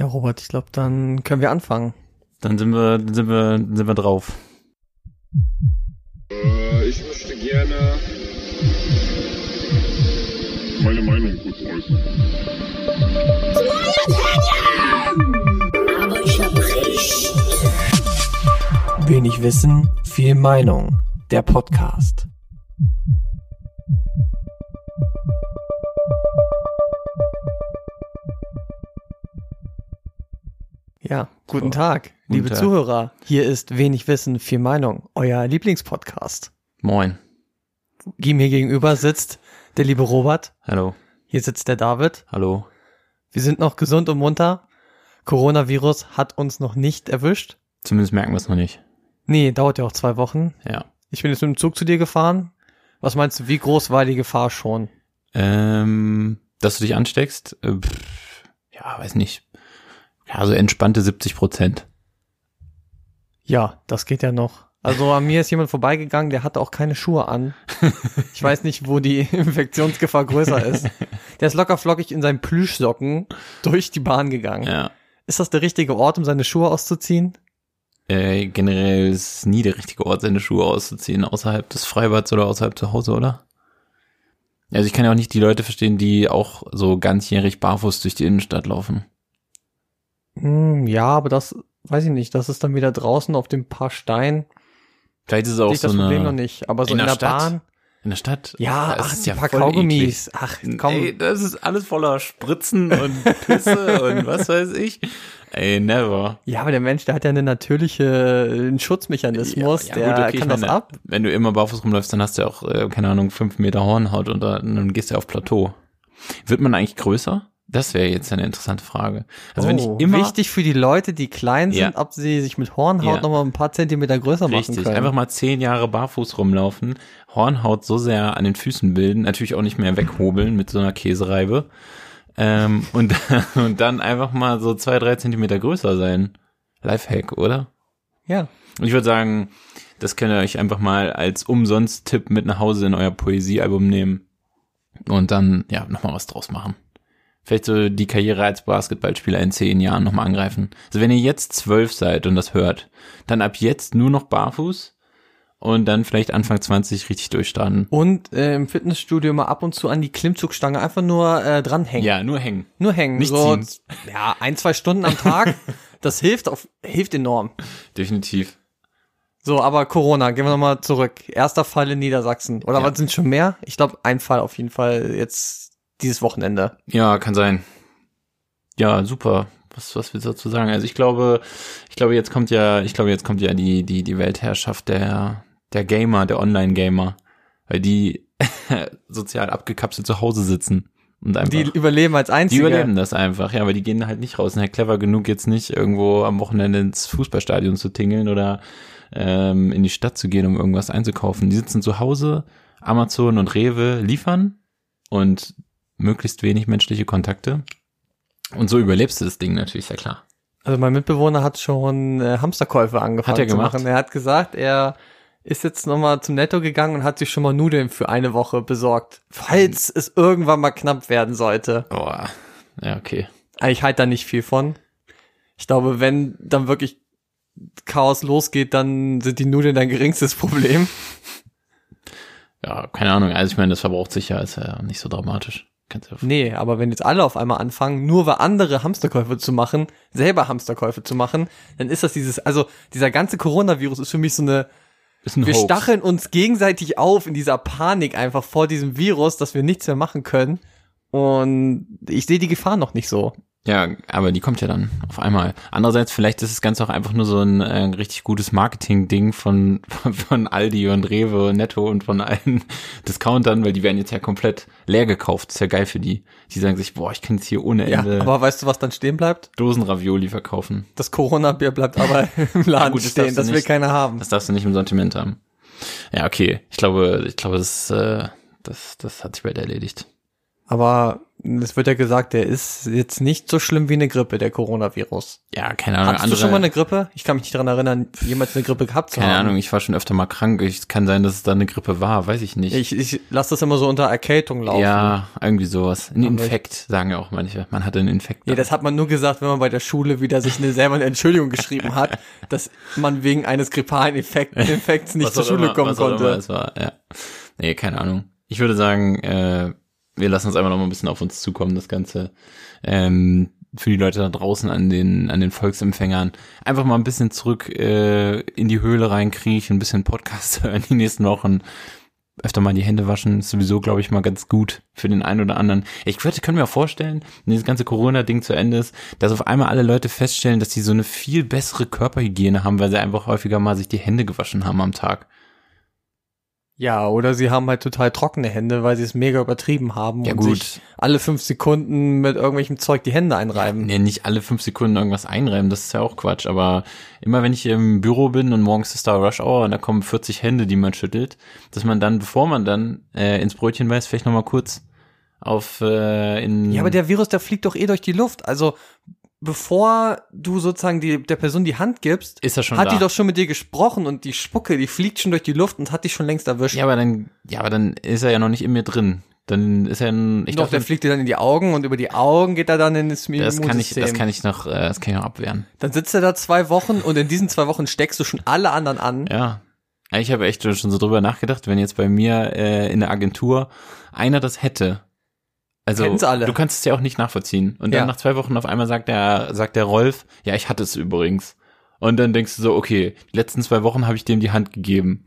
Ja, Robert, ich glaube, dann können wir anfangen. Dann sind wir, dann sind wir, dann sind wir drauf. Äh, ich möchte gerne meine Meinung kurz äußern. Aber ich hab recht. Wenig Wissen, viel Meinung. Der Podcast. Ja, guten Tag, Guten liebe Tag. Zuhörer. Hier ist Wenig Wissen, viel Meinung, euer Lieblingspodcast. Moin. Ihm mir gegenüber sitzt der liebe Robert. Hallo. Hier sitzt der David. Hallo. Wir sind noch gesund und munter. Coronavirus hat uns noch nicht erwischt. Zumindest merken wir es noch nicht. Nee, dauert ja auch zwei Wochen. Ja. Ich bin jetzt mit dem Zug zu dir gefahren. Was meinst du, wie groß war die Gefahr schon? Ähm, dass du dich ansteckst? Äh, pff, ja, weiß nicht. Ja, so entspannte 70 Prozent. Ja, das geht ja noch. Also an mir ist jemand vorbeigegangen, der hatte auch keine Schuhe an. Ich weiß nicht, wo die Infektionsgefahr größer ist. Der ist locker flockig in seinen Plüschsocken durch die Bahn gegangen. Ja. Ist das der richtige Ort, um seine Schuhe auszuziehen? Äh, generell ist es nie der richtige Ort, seine Schuhe auszuziehen, außerhalb des Freibads oder außerhalb zu Hause, oder? Also ich kann ja auch nicht die Leute verstehen, die auch so ganzjährig barfuß durch die Innenstadt laufen. Hm, ja, aber das weiß ich nicht. Das ist dann wieder draußen auf dem paar Stein. Vielleicht ist es auch ich so das Problem noch nicht. Aber so in in, der der Stadt? Bahn. in der Stadt. Ja, das ach, ist die paar voll Kaugummis. Ach, komm. Ey, das ist alles voller Spritzen und Pisse und was weiß ich. Ey, never. Ja, aber der Mensch, der hat ja eine natürliche äh, einen Schutzmechanismus, Ja, der ja, gut, okay, kann das meine, ab. Wenn du immer barfuß rumläufst, dann hast du ja auch, äh, keine Ahnung, fünf Meter Hornhaut und dann, dann gehst du ja auf Plateau. Wird man eigentlich größer? Das wäre jetzt eine interessante Frage. Also wenn ich Oh, immer wichtig für die Leute, die klein sind, Ja. ob sie sich mit Hornhaut Ja. noch mal ein paar Zentimeter größer machen richtig, können. einfach mal zehn Jahre barfuß rumlaufen, Hornhaut so sehr an den Füßen bilden, natürlich auch nicht mehr weghobeln mit so einer Käsereibe. Ähm, und, und dann einfach mal so zwei, drei Zentimeter größer sein. Lifehack, oder? ja. Und ich würde sagen, das könnt ihr euch einfach mal als Umsonst-Tipp mit nach Hause in euer Poesiealbum nehmen und dann, ja, nochmal was draus machen. Vielleicht so die Karriere als Basketballspieler in zehn Jahren nochmal angreifen. Also wenn ihr jetzt zwölf seid und das hört, dann ab jetzt nur noch barfuß und dann vielleicht Anfang 20 richtig durchstarten. Und äh, im Fitnessstudio mal ab und zu an die Klimmzugstange einfach nur äh, dranhängen. Ja, nur hängen. Nur hängen. Nicht so, ziehen. Ja, ein, zwei Stunden am Tag. das hilft auf, hilft enorm. Definitiv. So, aber Corona, gehen wir nochmal zurück. Erster Fall in Niedersachsen. Oder Ja. was sind schon mehr? Ich glaube, ein Fall auf jeden Fall jetzt dieses Wochenende. Ja, kann sein. Ja, super. Was, was willst du dazu sagen? Also ich glaube, ich glaube, jetzt kommt ja, ich glaube, jetzt kommt ja die, die, die Weltherrschaft der, der Gamer, der Online-Gamer. Weil die sozial abgekapselt zu Hause sitzen. Und einfach, Die die, überleben als Einzige. überleben das einfach, ja, weil die gehen halt nicht raus. Sind halt clever genug, jetzt nicht irgendwo am Wochenende ins Fußballstadion zu tingeln oder ähm, in die Stadt zu gehen, um irgendwas einzukaufen. Die sitzen zu Hause, Amazon und Rewe liefern und möglichst wenig menschliche Kontakte. Und so überlebst du das Ding natürlich, sehr klar. Also mein Mitbewohner hat schon äh, Hamsterkäufe angefangen Hat er zu gemacht? machen. Er hat gesagt, er ist jetzt nochmal zum Netto gegangen und hat sich schon mal Nudeln für eine Woche besorgt, falls es irgendwann mal knapp werden sollte. Boah, ja, okay. Ich halte da nicht viel von. Ich glaube, wenn dann wirklich Chaos losgeht, dann sind die Nudeln dein geringstes Problem. Ja, keine Ahnung. Also ich meine, das verbraucht sich ja, ist ja nicht so dramatisch. Nee, aber wenn jetzt alle auf einmal anfangen, nur weil andere Hamsterkäufe zu machen, selber Hamsterkäufe zu machen, dann ist das dieses, also dieser ganze Coronavirus ist für mich so eine, wir Hoax. stacheln uns gegenseitig auf in dieser Panik einfach vor diesem Virus, dass wir nichts mehr machen können. Und ich sehe die Gefahr noch nicht so. Ja, aber die kommt ja dann auf einmal. Andererseits, vielleicht ist das Ganze auch einfach nur so ein äh, richtig gutes Marketing-Ding von, von, Aldi und Rewe und Netto und von allen Discountern, weil die werden jetzt ja komplett leer gekauft. ist ja geil für die. Die sagen sich, boah, ich kann jetzt hier ohne Ja, Ende aber weißt du, was dann stehen bleibt? Dosen-Ravioli verkaufen. Das Corona-Bier bleibt aber im Laden gut, das stehen. Das will nicht. keiner haben. Das darfst du nicht im Sortiment haben. Ja, okay. Ich glaube, ich glaube, das, äh, das, das hat sich bald erledigt. Aber es wird ja gesagt, der ist jetzt nicht so schlimm wie eine Grippe, der Coronavirus. Ja, keine Ahnung. Hattest du schon mal eine Grippe? Ich kann mich nicht daran erinnern, jemals eine Grippe gehabt zu Keine haben. Ahnung, ich war schon öfter mal krank. Es kann sein, dass es da eine Grippe war, weiß ich nicht. Ich, ich lasse das immer so unter Erkältung laufen. ja, irgendwie sowas. Ein Infekt, sagen ja auch manche. Man hatte einen Infekt. Nee, das hat man nur gesagt, wenn man bei der Schule wieder sich eine, selber eine Entschuldigung geschrieben hat, dass man wegen eines grippalen Infekt, Infekts nicht zur Schule immer- kommen was auch immer konnte. es war, ja. Nee, keine Ahnung. Ich würde sagen, äh, wir lassen uns einfach noch mal ein bisschen auf uns zukommen, das Ganze. Ähm, für die Leute da draußen an den, an den Volksempfängern. Einfach mal ein bisschen zurück äh, in die Höhle reinkriechen, ein bisschen Podcast hören die nächsten Wochen. Öfter mal die Hände waschen, ist sowieso, glaube ich, mal ganz gut für den einen oder anderen. Ich könnte, können mir auch vorstellen, wenn dieses ganze Corona-Ding zu Ende ist, dass auf einmal alle Leute feststellen, dass sie so eine viel bessere Körperhygiene haben, weil sie einfach häufiger mal sich die Hände gewaschen haben am Tag. Ja, oder sie haben halt total trockene Hände, weil sie es mega übertrieben haben Ja, und gut. sich alle fünf Sekunden mit irgendwelchem Zeug die Hände einreiben. Nee, nicht alle fünf Sekunden irgendwas einreiben, das ist ja auch Quatsch. Aber immer wenn ich im Büro bin und morgens ist da Rush Hour und da kommen 40 Hände, die man schüttelt, dass man dann, bevor man dann äh, ins Brötchen beißt, vielleicht nochmal kurz auf äh, in. Ja, aber der Virus, der fliegt doch eh durch die Luft. Also bevor du sozusagen die, der Person die Hand gibst, ist er schon hat da. die doch schon mit dir gesprochen und die Spucke, die fliegt schon durch die Luft und hat dich schon längst erwischt. ja, aber dann, ja, aber dann ist er ja noch nicht in mir drin. Dann ist er ein, ich doch, dachte, der fliegt dir dann in die Augen und über die Augen geht er dann in das das kann ich, Immunsystem. das kann ich noch, äh, das kann ich noch abwehren. Dann sitzt er da zwei Wochen und in diesen zwei Wochen steckst du schon alle anderen an. Ja. Ich habe echt schon so drüber nachgedacht, wenn jetzt bei mir äh, in der Agentur einer das hätte. Also du kannst es ja auch nicht nachvollziehen. Und dann Ja. nach zwei Wochen auf einmal sagt der, sagt der Rolf, ja, ich hatte es übrigens. Und dann denkst du so, okay, die letzten zwei Wochen habe ich dem die Hand gegeben.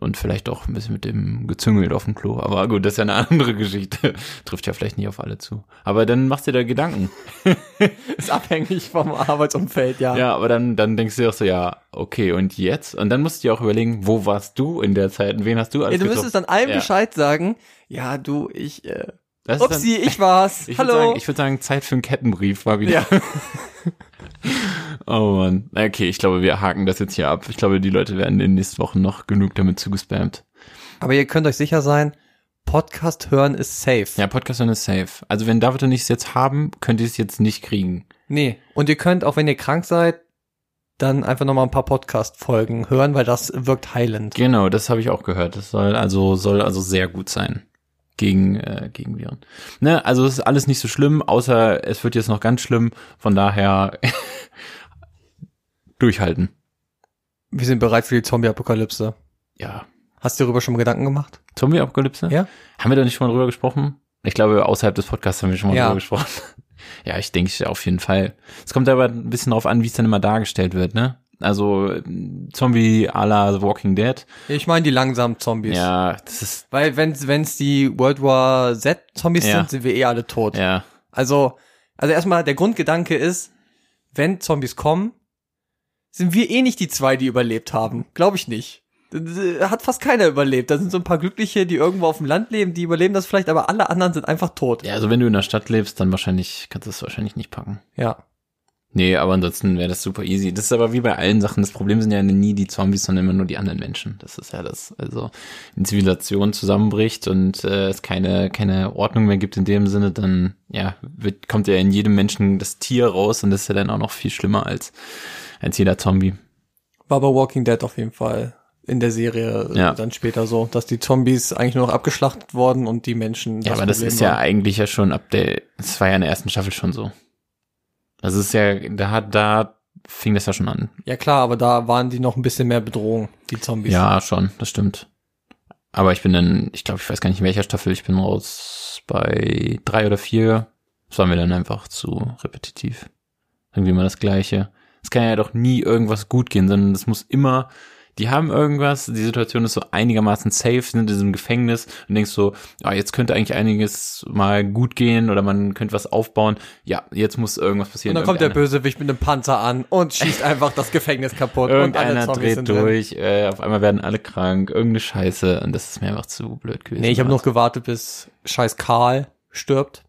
Und vielleicht auch ein bisschen mit dem gezüngelt auf dem Klo. Aber gut, das ist ja eine andere Geschichte. Trifft ja vielleicht nicht auf alle zu. Aber dann machst du dir da Gedanken. Ist abhängig vom Arbeitsumfeld, ja. Ja, aber dann, dann denkst du dir auch so, ja, okay, und jetzt? Und dann musst du dir auch überlegen, wo warst du in der Zeit und wen hast du alles Ey, du getroffen? müsstest dann allen Ja. Bescheid sagen, ja, du, ich, äh, Das upsi, ich war's. ich würde Hallo. sagen, ich würd sagen, Zeit für einen Kettenbrief war wieder. ja. Oh man. Okay, ich glaube, wir haken das jetzt hier ab. Ich glaube, die Leute werden in den nächsten Wochen noch genug damit zugespammt. Aber ihr könnt euch sicher sein, Podcast hören ist safe. Ja, Podcast hören ist safe. Also wenn David und ich es jetzt haben, könnt ihr es jetzt nicht kriegen. Nee. Und ihr könnt, auch wenn ihr krank seid, dann einfach nochmal ein paar Podcast-Folgen hören, weil das wirkt heilend. Genau, das habe ich auch gehört. Das soll also, soll also sehr gut sein. Gegen, äh, gegen Viren. Ne, also es ist alles nicht so schlimm, außer es wird jetzt noch ganz schlimm. Von daher durchhalten. Wir sind bereit für die Zombie-Apokalypse. Ja. Hast du darüber schon mal Gedanken gemacht? Zombie-Apokalypse? Ja. Haben wir da nicht schon mal drüber gesprochen? Ich glaube, außerhalb des Podcasts haben wir schon mal Ja. drüber gesprochen. Ja, ich denke auf jeden Fall. Es kommt aber ein bisschen drauf an, wie es dann immer dargestellt wird, ne? Also äh, Zombie à la The Walking Dead. Ich meine die langsamen Zombies. Ja, das ist Weil wenn es die World War Z Zombies Ja. sind, sind wir eh alle tot. ja, Also, also erstmal der Grundgedanke ist, wenn Zombies kommen, sind wir eh nicht die zwei, die überlebt haben. Glaube ich nicht. Da Hat fast keiner überlebt. Da sind so ein paar Glückliche, die irgendwo auf dem Land leben, die überleben das vielleicht, aber alle anderen sind einfach tot. ja, also wenn du in der Stadt lebst, dann wahrscheinlich kannst du es wahrscheinlich nicht packen. Ja. Nee, aber ansonsten wäre das super easy. Das ist aber wie bei allen Sachen. Das Problem sind ja nie die Zombies, sondern immer nur die anderen Menschen. Das ist ja das. Also, wenn Zivilisation zusammenbricht und äh, es keine, keine Ordnung mehr gibt in dem Sinne, dann ja, wird, kommt ja in jedem Menschen das Tier raus und das ist ja dann auch noch viel schlimmer als, als jeder Zombie. War bei Walking Dead auf jeden Fall in der Serie äh, Ja. dann später so, dass die Zombies eigentlich nur noch abgeschlachtet wurden und die Menschen. Ja, aber das Problem ist ja waren. eigentlich ja schon ab der, das war ja in der ersten Staffel schon so. Das ist ja, da hat, da fing das ja schon an. Ja klar, aber da waren die noch ein bisschen mehr Bedrohung, die Zombies. Ja, schon, das stimmt. Aber ich bin dann, ich glaube, ich weiß gar nicht in welcher Staffel, ich bin raus bei drei oder vier. Das war mir dann einfach zu repetitiv. Irgendwie immer das Gleiche. Es kann ja doch nie irgendwas gut gehen, sondern es muss immer, die haben irgendwas, die Situation ist so einigermaßen safe, sind in diesem Gefängnis und denkst so, ja, jetzt könnte eigentlich einiges mal gut gehen oder man könnte was aufbauen. Ja, jetzt muss irgendwas passieren. Und dann kommt der Bösewicht mit einem Panzer an und schießt einfach das Gefängnis kaputt und alle Irgendeiner Zombies dreht sind drin. durch, äh, auf einmal werden alle krank, irgendeine Scheiße und das ist mir einfach zu blöd gewesen. Nee, ich habe noch gewartet, bis scheiß Karl stirbt.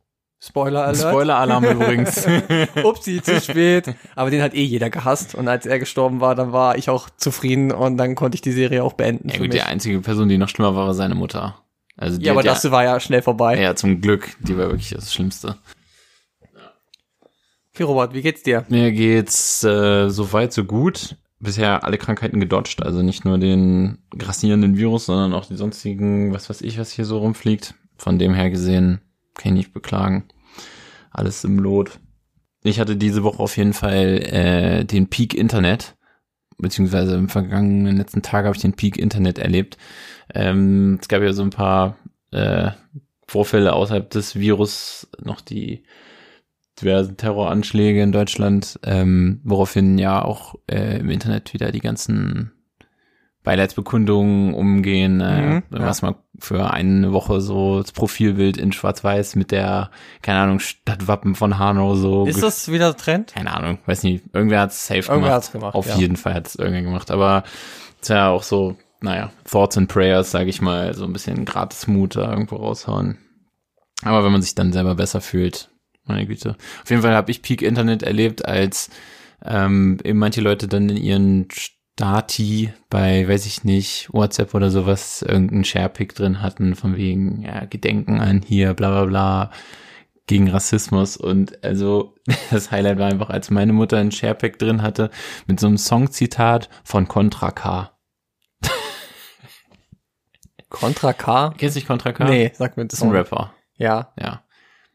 Spoiler Alert. Spoiler-Alarm übrigens. Upsi, zu spät. Aber den hat eh jeder gehasst. Und als er gestorben war, dann war ich auch zufrieden und dann konnte ich die Serie auch beenden ja gut, die einzige Person, die noch schlimmer war, war seine Mutter. Also die Ja, aber das war ja schnell vorbei. ja, zum Glück, die war wirklich das Schlimmste. Okay, Robert, wie geht's dir? Mir geht's äh, so weit, so gut. Bisher alle Krankheiten gedodged, also nicht nur den grassierenden Virus, sondern auch die sonstigen, was weiß ich, was hier so rumfliegt. Von dem her gesehen, kann ich nicht beklagen. Alles im Lot. Ich hatte diese Woche auf jeden Fall äh, den Peak Internet, beziehungsweise im vergangenen letzten Tag habe ich den Peak Internet erlebt. Ähm, es gab ja so ein paar äh, Vorfälle außerhalb des Virus, noch die diversen Terroranschläge in Deutschland, ähm, woraufhin ja auch äh, im Internet wieder die ganzen Beileidsbekundungen umgehen, äh, Mhm, was mal für eine Woche so das Profilbild in Schwarz-Weiß mit der, keine Ahnung, Stadtwappen von Hanau so. Ist das wieder Trend? keine Ahnung, weiß nicht, irgendwer hat's safe Irgendwer gemacht. hat's gemacht, Auf ja. jeden Fall hat's irgendwer gemacht, aber ist ja auch so, naja, Thoughts and Prayers, sage ich mal, so ein bisschen Gratis-Mut da irgendwo raushauen. Aber wenn man sich dann selber besser fühlt, meine Güte. Auf jeden Fall habe ich Peak Internet erlebt, als ähm, eben manche Leute dann in ihren Stati bei, weiß ich nicht, WhatsApp oder sowas, irgendeinen Sharepick drin hatten, von wegen, ja, Gedenken an hier, bla bla bla, gegen Rassismus. Und also das Highlight war einfach, als meine Mutter einen Sharepick drin hatte, mit so einem Songzitat von Contra K. Contra K? Kennst du nicht Contra K? Nee, sag mir das ist ein. Rapper. Ja. Ja.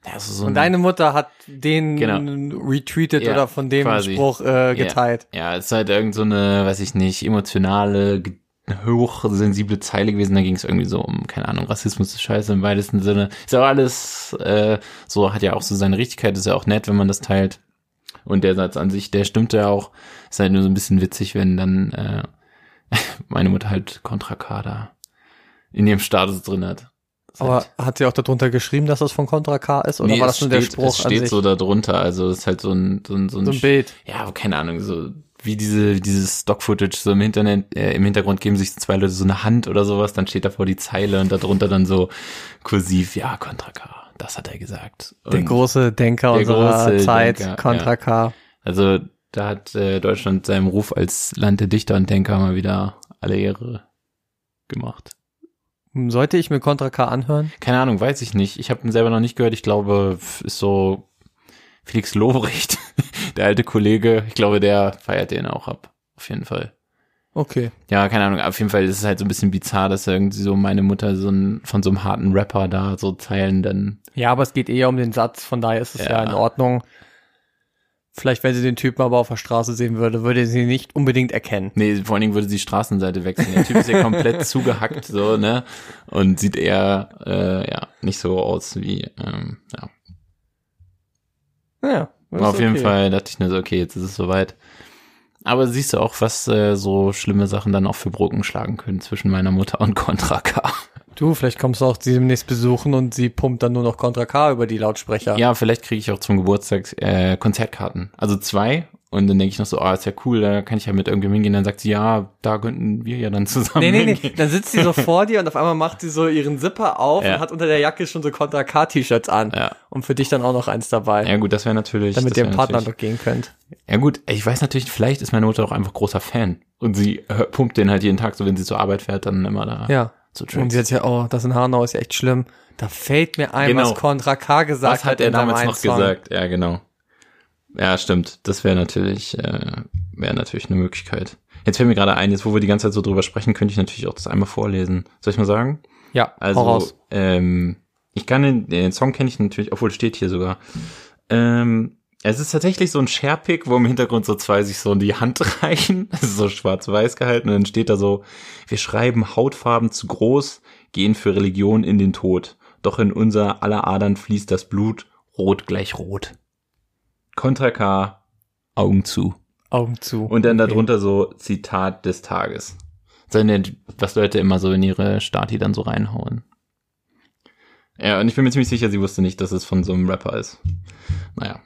Ja also so Und ein- deine Mutter hat den Genau. retweetet Ja, oder von dem quasi. Spruch äh, geteilt. Ja, es ist halt irgend so eine, weiß ich nicht, emotionale, hochsensible Zeile gewesen. Da ging es irgendwie so um, keine Ahnung, Rassismus ist scheiße im weitesten Sinne. Ist ja auch alles, äh, so hat ja auch so seine Richtigkeit, ist ja auch nett, wenn man das teilt. Und der Satz an sich, der stimmt ja auch. Ist halt nur so ein bisschen witzig, wenn dann äh, meine Mutter halt Contra K da in ihrem Status drin hat. Aber hat sie auch darunter geschrieben, dass das von Contra K ist? Oder Nee, war das nur der Spruch Es steht so da drunter, also es ist halt so ein, so ein, so ein, so ein Bild. ja, keine Ahnung, so wie diese dieses Stock-Footage so im Internet, äh, im Hintergrund geben sich zwei Leute so eine Hand oder sowas, dann steht davor die Zeile und darunter dann so kursiv, ja, Contra K, das hat er gesagt. Der Und große Denker der unserer große Zeit, Denker, Contra ja. K. Also da hat äh, Deutschland seinem Ruf als Land der Dichter und Denker mal wieder alle Ehre gemacht. Sollte ich mir Contra K anhören? Keine Ahnung, weiß ich nicht. Ich habe ihn selber noch nicht gehört. Ich glaube, ist so Felix Lobrecht, der alte Kollege. Ich glaube, der feiert den auch ab. Auf jeden Fall. Okay. Ja, keine Ahnung. Auf jeden Fall ist es halt so ein bisschen bizarr, dass irgendwie so meine Mutter so ein, von so einem harten Rapper da so Zeilen dann. Ja, aber es geht eher um den Satz, von daher ist es ja, Ja. in Ordnung. Vielleicht, wenn sie den Typen aber auf der Straße sehen würde, würde sie ihn nicht unbedingt erkennen. Nee, vor allen Dingen würde sie die Straßenseite wechseln. Der Typ ist ja komplett zugehackt, so, ne? Und sieht eher, äh, ja, nicht so aus wie, ähm, ja. Ja. das Aber ist auf jeden okay. Fall dachte ich nur so, okay, jetzt ist es soweit. Aber siehst du auch, was äh, so schlimme Sachen dann auch für Brocken schlagen können zwischen meiner Mutter und Contra K. Du, vielleicht kommst du auch sie demnächst besuchen und sie pumpt dann nur noch Contra K über die Lautsprecher. Ja, vielleicht kriege ich auch zum Geburtstag äh, Konzertkarten. Also zwei. Und dann denke ich noch so, ah, ist ja cool, da kann ich ja mit irgendwem hingehen. Dann sagt sie, ja, da könnten wir ja dann zusammen Nee, nee, nee. hingehen. Dann sitzt sie so vor dir und auf einmal macht sie so ihren Zipper auf Ja. und hat unter der Jacke schon so Contra K T-Shirts an. Ja. Und für dich dann auch noch eins dabei. Ja gut, das wäre natürlich. damit ihr im Partner noch gehen könnt. Ja gut, ich weiß natürlich, vielleicht ist meine Mutter auch einfach großer Fan. Und sie hör- pumpt den halt jeden Tag, so wenn sie zur Arbeit fährt, dann immer da. Ja. So Und Tracks. sie hat ja, oh, das in Hanau ist ja echt schlimm. Da fällt mir ein, Genau. was Contra K gesagt Was hat er damals noch Song. gesagt? Ja, genau. Ja, stimmt. Das wäre natürlich, äh, wäre natürlich eine Möglichkeit. Jetzt fällt mir gerade ein, jetzt wo wir die ganze Zeit so drüber sprechen, könnte ich natürlich auch das einmal vorlesen. Soll ich mal sagen? Ja, Also, ähm, ich kann den, den Song kenne ich natürlich, obwohl steht hier sogar. Ähm, es ist tatsächlich so ein Sharepick, wo im Hintergrund so zwei sich so in die Hand reichen. Es ist so schwarz-weiß gehalten und dann steht da so, wir schreiben Hautfarben zu groß, gehen für Religion in den Tod. Doch in unser aller Adern fließt das Blut, rot gleich rot. Contra K, Augen zu. Augen zu. Und dann Okay. darunter so Zitat des Tages. Sondern was Leute immer so in ihre Stati dann so reinhauen. Ja, und ich bin mir ziemlich sicher, sie wusste nicht, dass es von so einem Rapper ist. Naja.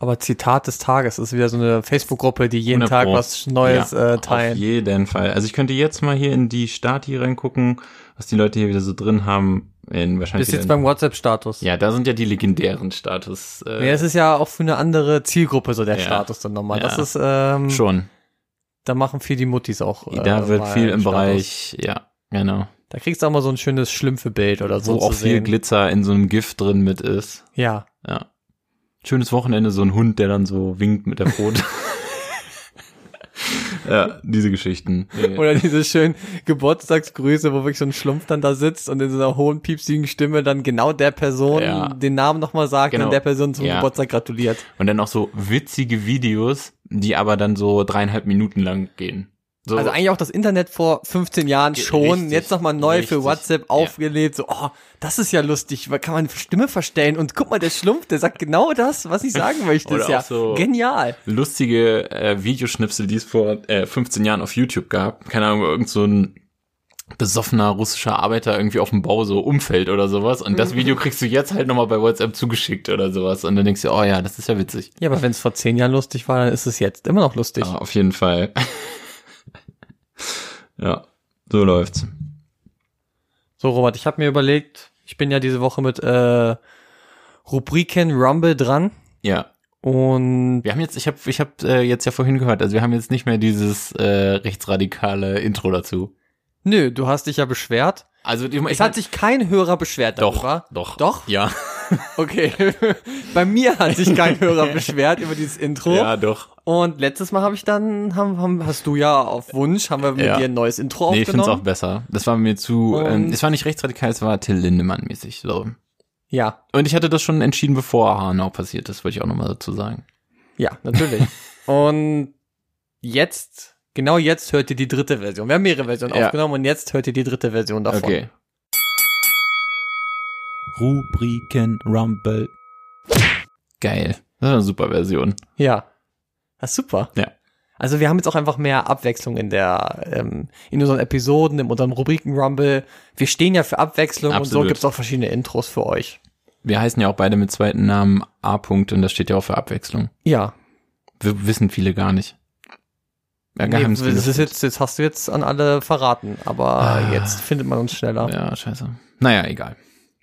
Aber Zitat des Tages ist wieder so eine Facebook-Gruppe, die jeden 100 Tag was Neues ja, äh, teilen. Auf jeden Fall. Also ich könnte jetzt mal hier in die Stati reingucken, was die Leute hier wieder so drin haben. In wahrscheinlich Bist jetzt beim WhatsApp-Status. ja, da sind ja die legendären Status. Äh, Nee, es ist ja auch für eine andere Zielgruppe so der Ja. Status dann nochmal. Das Ja. ist, ähm, schon. da machen viel die Muttis auch. äh, da wird viel im Status. Bereich, ja, genau. Da kriegst du auch mal so ein schönes Schlümpfe-Bild oder so Wo auch viel sehen. Glitzer in so einem Gift drin mit ist. Ja. Ja. Schönes Wochenende, so ein Hund, der dann so winkt mit der Pfote. ja, diese Geschichten. Oder diese schönen Geburtstagsgrüße, wo wirklich so ein Schlumpf dann da sitzt und in so einer hohen, piepsigen Stimme dann genau der Person Ja. den Namen nochmal sagt Genau. und der Person zum Ja. Geburtstag gratuliert. Und dann auch so witzige Videos, die aber dann so dreieinhalb Minuten lang gehen. So, Also eigentlich auch das Internet vor 15 Jahren schon, richtig, jetzt nochmal neu für richtig, WhatsApp ja. aufgelebt, so, oh, das ist ja lustig, kann man Stimme verstellen und guck mal, der Schlumpf, der sagt genau das, was ich sagen möchte, Oder ist ja so- genial. lustige äh, Videoschnipsel, die es vor äh, 15 Jahren auf YouTube gab. Keine Ahnung, irgend so ein besoffener russischer Arbeiter irgendwie auf dem Bau so umfällt oder sowas. Und das Video kriegst du jetzt halt nochmal bei WhatsApp zugeschickt oder sowas. Und dann denkst du, oh ja, das ist ja witzig. Ja, aber wenn es vor 10 Jahren lustig war, dann ist es jetzt immer noch lustig. Ja, auf jeden Fall. Ja, so läuft's. So, Robert, ich habe mir überlegt, ich bin ja diese Woche mit äh, Rubriken Rumble dran Ja, und wir haben jetzt, ich habe ich hab, äh, jetzt ja vorhin gehört, also wir haben jetzt nicht mehr dieses äh, rechtsradikale Intro dazu. nö, du hast dich ja beschwert. Also die- Es hat sich kein Hörer beschwert doch, darüber. doch, Doch? ja, Okay. Bei mir hat sich kein Hörer beschwert über dieses Intro. ja, doch. Und letztes Mal habe ich dann, haben, haben, hast du ja auf Wunsch, haben wir mit Ja. dir ein neues Intro Nee, ich finde es auch aufgenommen. besser. Das war mir zu, Und- ähm, es war nicht rechtsradikal, es war Till Lindemann mäßig. So. ja, Und ich hatte das schon entschieden, bevor Hanau passiert ist, wollte ich auch nochmal dazu sagen. ja, natürlich. und jetzt, genau jetzt hört ihr die dritte Version. Wir haben mehrere Versionen Ja. aufgenommen und jetzt hört ihr die dritte Version davon. Okay. Rubriken Rumble. Geil. Das ist eine super Version. Ja. Das ist super. Ja. Also wir haben jetzt auch einfach mehr Abwechslung in der, ähm, in unseren Episoden, in unseren Rubriken Rumble. Wir stehen ja für Abwechslung und so Absolut. gibt's auch verschiedene Intros für euch. Wir heißen ja auch beide mit zweiten Namen A. -Punkt und das steht ja auch für Abwechslung. Ja. Wir wissen viele gar nicht. Ja, Nee, das ist jetzt, jetzt hast du jetzt an alle verraten, aber Ah. jetzt findet man uns schneller. Ja, scheiße. Naja, egal.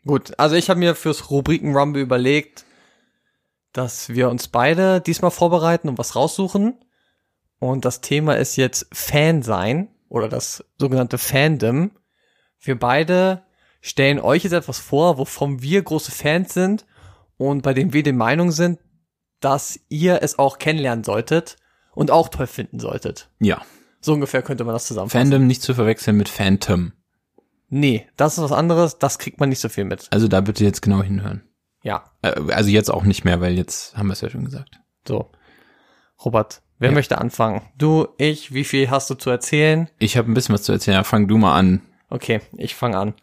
Gut, also ich habe mir fürs Rubriken Rumble überlegt, dass wir uns beide diesmal vorbereiten und was raussuchen. Und das Thema ist jetzt Fan sein oder das sogenannte Fandom. Wir beide stellen euch jetzt etwas vor, wovon wir große Fans sind und bei dem wir der Meinung sind, dass ihr es auch kennenlernen solltet und auch toll finden solltet. Ja. So ungefähr könnte man das zusammenfassen. Fandom nicht zu verwechseln mit Phantom. Nee, das ist was anderes, das kriegt man nicht so viel mit. Also da bitte jetzt genau hinhören. Ja, Also jetzt auch nicht mehr, weil jetzt haben wir es ja schon gesagt. so. Robert, wer Ja. möchte anfangen? Du, ich, wie viel hast du zu erzählen? Ich habe ein bisschen was zu erzählen. Ja, fang du mal an. Okay, ich fange an.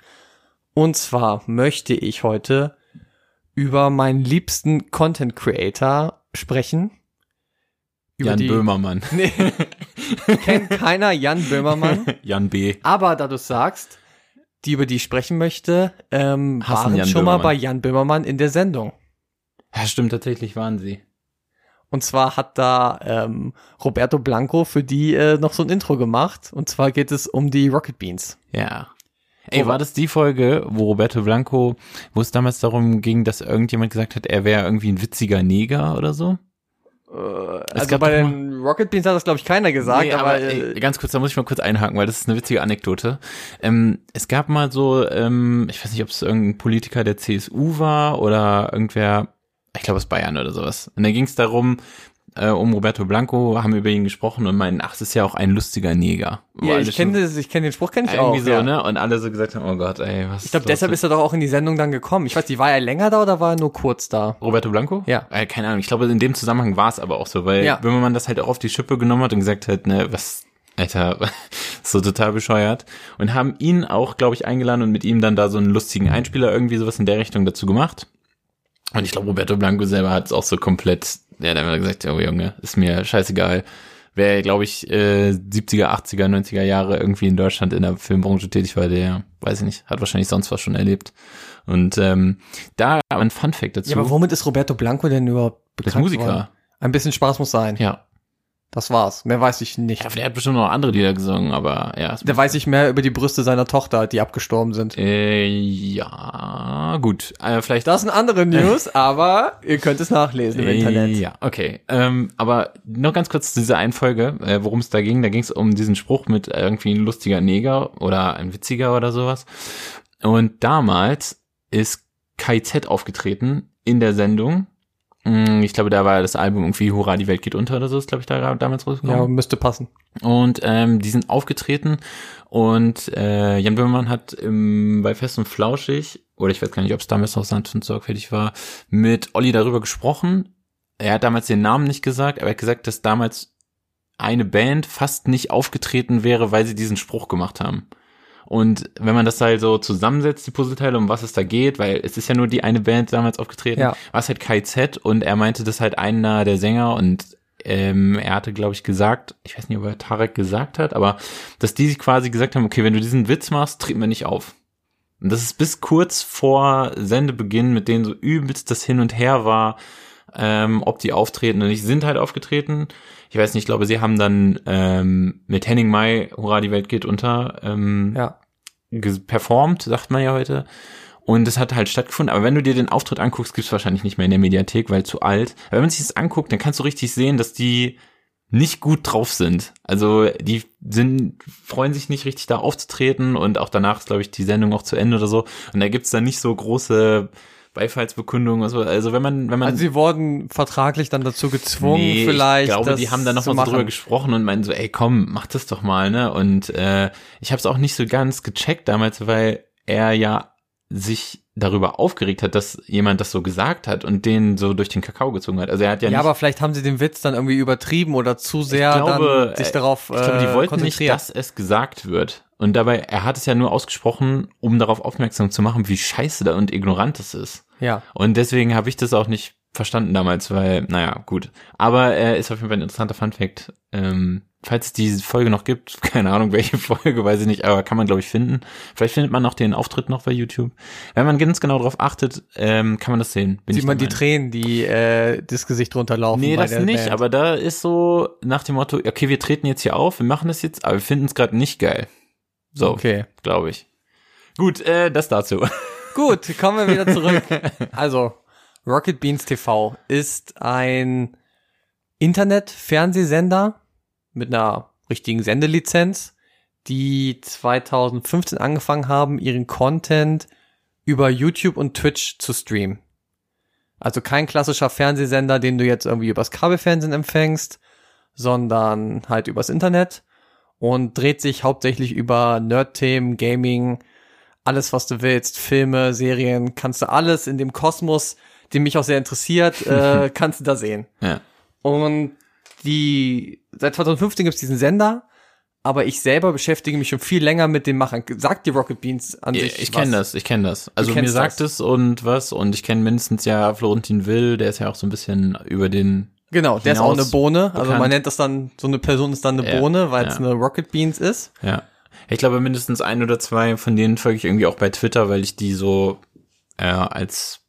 Und zwar möchte ich heute über meinen liebsten Content Creator sprechen. Über Jan die, Böhmermann. Nee, kennt keiner Jan Böhmermann. Jan B. Aber da du sagst, die über die ich sprechen möchte, ähm, Hassen waren Jan schon mal Böhmermann. bei Jan Böhmermann in der Sendung. Ja, stimmt, tatsächlich waren sie. Und zwar hat da ähm, Roberto Blanco für die äh, noch so ein Intro gemacht. Und zwar geht es um die Rocket Beans. Ja. Ey, war das die Folge, wo Roberto Blanco, wo es damals darum ging, dass irgendjemand gesagt hat, er wäre irgendwie ein witziger Neger oder so? Also gab bei den Rocket Beans hat das, glaube ich, keiner gesagt. Nee, aber aber äh, ey, ganz kurz, da muss ich mal kurz einhaken, weil das ist eine witzige Anekdote. Ähm, es gab mal so, ähm, ich weiß nicht, ob es irgendein Politiker der CSU war oder irgendwer, ich glaube aus Bayern oder sowas. Und da ging es darum, äh, um Roberto Blanco, haben über ihn gesprochen und meinten, ach, das ist ja auch ein lustiger Neger. Wo ja, ich kenne kenne den Spruch, kenne ich auch. irgendwie so, ja. ne? Und alle so gesagt haben, oh Gott, ey, was Ich glaube, deshalb ist er doch auch in die Sendung dann gekommen. Ich weiß, nicht, war er länger da oder war er nur kurz da? Roberto Blanco? Ja. Äh, keine Ahnung. Ich glaube, in dem Zusammenhang war es aber auch so, weil Ja. wenn man das halt auch auf die Schippe genommen hat und gesagt hat, ne, was, Alter, so total bescheuert. Und haben ihn auch, glaube ich, eingeladen und mit ihm dann da so einen lustigen Einspieler irgendwie sowas in der Richtung dazu gemacht. Und ich glaube, Roberto Blanco selber hat es auch so komplett, ja, der hat gesagt, oh Junge, ist mir scheißegal. Wer, glaube ich, äh, 70er, 80er, 90er Jahre irgendwie in Deutschland in der Filmbranche tätig war, der, weiß ich nicht, hat wahrscheinlich sonst was schon erlebt. Und ähm, da ein Fun Fact dazu. Ja, aber womit ist Roberto Blanco denn überhaupt das bekannt ist Musiker. geworden? Ein bisschen Spaß muss sein. Ja. Das war's. Mehr weiß ich nicht. Ja, der hat bestimmt noch andere Lieder gesungen, aber ja. Der weiß ich mehr über die Brüste seiner Tochter, die abgestorben sind. Äh, ja, gut. Äh, vielleicht Das sind andere News, aber ihr könnt es nachlesen im Internet. Äh, Ja, okay. Ähm, aber noch ganz kurz zu dieser einen Folge, äh, worum es da ging. Da ging es um diesen Spruch mit äh, irgendwie ein lustiger Neger oder ein witziger oder sowas. Und damals ist KZ aufgetreten in der Sendung. Mm, Ich glaube, da war das Album irgendwie Hurra, die Welt geht unter oder so, ist, glaube ich, da damals rausgekommen. Ja, müsste passen. Und ähm, die sind aufgetreten und äh, Jan Böhmermann hat im, bei Fest und Flauschig, oder ich weiß gar nicht, ob es damals noch sanft und sorgfältig war, mit Olli darüber gesprochen. Er hat damals den Namen nicht gesagt, aber er hat gesagt, dass damals eine Band fast nicht aufgetreten wäre, weil sie diesen Spruch gemacht haben. Und wenn man das halt so zusammensetzt, die Puzzleteile, um was es da geht, weil es ist ja nur die eine Band damals aufgetreten, Ja. war es halt KZ und er meinte, dass halt einer der Sänger und ähm, er hatte, glaube ich, gesagt, ich weiß nicht, ob er Tarek gesagt hat, aber dass die sich quasi gesagt haben, okay, wenn du diesen Witz machst, treten wir nicht auf. Und das ist bis kurz vor Sendebeginn, mit denen so übelst das Hin und Her war, ähm, ob die auftreten und nicht, sind halt aufgetreten. Ich weiß nicht, ich glaube, sie haben dann ähm, mit Henning Mai, Hurra, die Welt geht unter, ähm, Ja. Performt, sagt man ja heute. Und das hat halt stattgefunden. Aber wenn du dir den Auftritt anguckst, gibt's wahrscheinlich nicht mehr in der Mediathek, weil zu alt. Aber wenn man sich das anguckt, dann kannst du richtig sehen, dass die nicht gut drauf sind. Also die sind, freuen sich nicht richtig da aufzutreten und auch danach ist, glaube ich, die Sendung auch zu Ende oder so. Und da gibt's dann nicht so große Beifallsbekundungen. Also, also wenn man, wenn man Also sie wurden vertraglich dann dazu gezwungen, Nee, vielleicht. Ich glaube, die haben dann noch zu mal so drüber gesprochen und meinen so, ey, komm, mach das doch mal, ne? Und äh, ich habe es auch nicht so ganz gecheckt damals, weil er ja sich darüber aufgeregt hat, dass jemand das so gesagt hat und den so durch den Kakao gezogen hat. Also er hat ja, Ja, nicht, aber vielleicht haben sie den Witz dann irgendwie übertrieben oder zu sehr glaube, dann sich äh, darauf ich glaube, die äh, wollten nicht, dass es gesagt wird. Und dabei, er hat es ja nur ausgesprochen, um darauf aufmerksam zu machen, wie scheiße da und ignorant es ist. Ja. Und deswegen habe ich das auch nicht verstanden damals, weil, naja, gut. Aber er ist auf jeden Fall ein interessanter Funfact. Ähm, falls es diese Folge noch gibt, keine Ahnung welche Folge, weiß ich nicht, aber kann man, glaube ich, finden. Vielleicht findet man auch den Auftritt noch bei YouTube. Wenn man ganz genau darauf achtet, ähm, kann man das sehen. Sieht man die. Tränen, die äh, das Gesicht runterlaufen. Nee, das nicht, Band. aber da ist so nach dem Motto, okay, wir treten jetzt hier auf, wir machen das jetzt, aber wir finden es gerade nicht geil. So, Okay. glaube ich. Gut, äh, das dazu. Gut, kommen wir wieder zurück. Also, Rocket Beans TV ist ein Internet-Fernsehsender mit einer richtigen Sendelizenz, die 2015 angefangen haben, ihren Content über YouTube und Twitch zu streamen. Also kein klassischer Fernsehsender, den du jetzt irgendwie übers Kabelfernsehen empfängst, sondern halt übers Internet und dreht sich hauptsächlich über Nerd-Themen, Gaming, alles, was du willst, Filme, Serien, kannst du alles in dem Kosmos, den mich auch sehr interessiert, äh, kannst du da sehen. ja. Und die, seit 2015 gibt's diesen Sender, aber ich selber beschäftige mich schon viel länger mit den Machern. Sagt die Rocket Beans an Ich, sich ich kenne das, ich kenne das. Also mir sagt das. es und was und ich kenne mindestens ja Florentin Will, der ist ja auch so ein bisschen über den Genau, der ist auch eine Bohne. Also bekannt. man nennt das dann, so eine Person ist dann eine Ja, Bohne, weil es ja. eine Rocket Beans ist. Ja. Ich glaube mindestens ein oder zwei von denen folge ich irgendwie auch bei Twitter, weil ich die so äh, als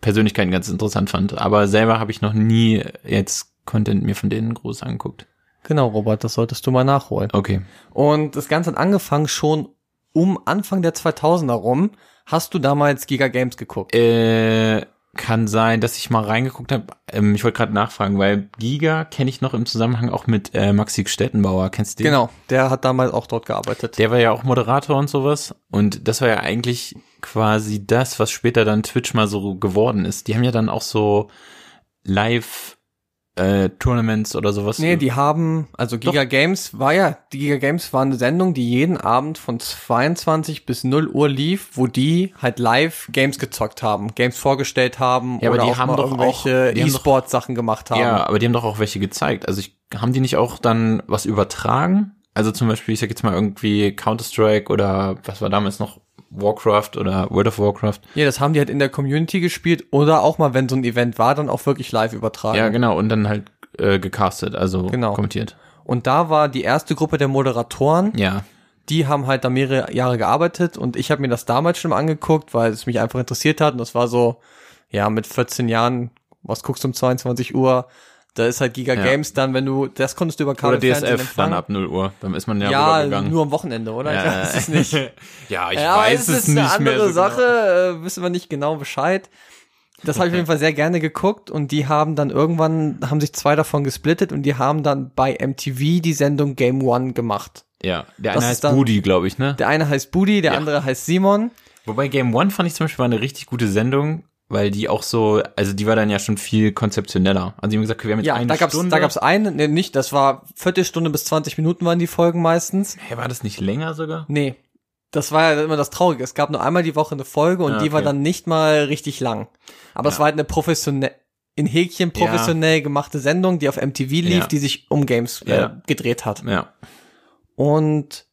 Persönlichkeiten ganz interessant fand. Aber selber habe ich noch nie jetzt Content mir von denen groß angeguckt. Genau, Robert, das solltest du mal nachholen. Okay. Und das Ganze hat angefangen schon um Anfang der 2000er rum. Hast du damals Giga Games geguckt? Äh, kann sein, dass ich mal reingeguckt habe. Ähm, ich wollte gerade nachfragen, weil Giga kenne ich noch im Zusammenhang auch mit äh, Maxi Stettenbauer. Kennst du den? Genau, der hat damals auch dort gearbeitet. Der war ja auch Moderator und sowas. Und das war ja eigentlich quasi das, was später dann Twitch mal so geworden ist. Die haben ja dann auch so Live äh, Tournaments oder sowas. Nee, die haben, also Giga Games war ja, die Giga Games war eine Sendung, die jeden Abend von 22 bis 0 Uhr lief, wo die halt live Games gezockt haben, Games vorgestellt haben Ja, aber oder die auch haben doch irgendwelche doch- E-Sport-Sachen gemacht haben. Ja, aber die haben doch auch welche gezeigt. Also ich, haben die nicht auch dann was übertragen? Also zum Beispiel, ich sag jetzt mal irgendwie Counter-Strike oder was war damals noch Warcraft oder World of Warcraft. Ja, das haben die halt in der Community gespielt oder auch mal, wenn so ein Event war, dann auch wirklich live übertragen. Ja, genau. Und dann halt äh, gecastet, also Genau. kommentiert. Und da war die erste Gruppe der Moderatoren, Ja. die haben halt da mehrere Jahre gearbeitet und ich habe mir das damals schon mal angeguckt, weil es mich einfach interessiert hat und das war so, ja, mit 14 Jahren, was guckst du um 22 Uhr, Da ist halt Giga Ja. Games dann, wenn du, das konntest du über Oder Kabelfernsehen DSF dann ab 0 Uhr. Dann ist man ja, ja, rübergegangen. nur am Wochenende, oder? Ich Ja. weiß es nicht. ja, ich ja, weiß es es ist nicht eine andere mehr so Sache, Genau. wissen wir nicht genau Bescheid. Das habe ich auf jeden Fall sehr gerne geguckt und die haben dann irgendwann, haben sich zwei davon gesplittet und die haben dann bei MTV die Sendung Game One gemacht. Ja, der Das eine ist heißt dann- Budi, glaube ich, ne? Der eine heißt Budi, der Ja. andere heißt Simon. Wobei Game One fand ich zum Beispiel war eine richtig gute Sendung, weil die auch so, also die war dann ja schon viel konzeptioneller. Also die haben gesagt, okay, wir haben jetzt Ja, eine da gab's, Stunde. da gab's eine, nee, nicht, das war Viertelstunde bis 20 Minuten waren die Folgen meistens. Hä, war das nicht länger sogar? Nee. Das war ja immer das Traurige. Es gab nur einmal die Woche eine Folge und Ah, die war okay. dann nicht mal richtig lang. Aber es Ja. war halt eine professionell, in Häkchen professionell gemachte Sendung, die auf MTV lief, Ja. die sich um Games äh, Ja. gedreht hat. Ja. Und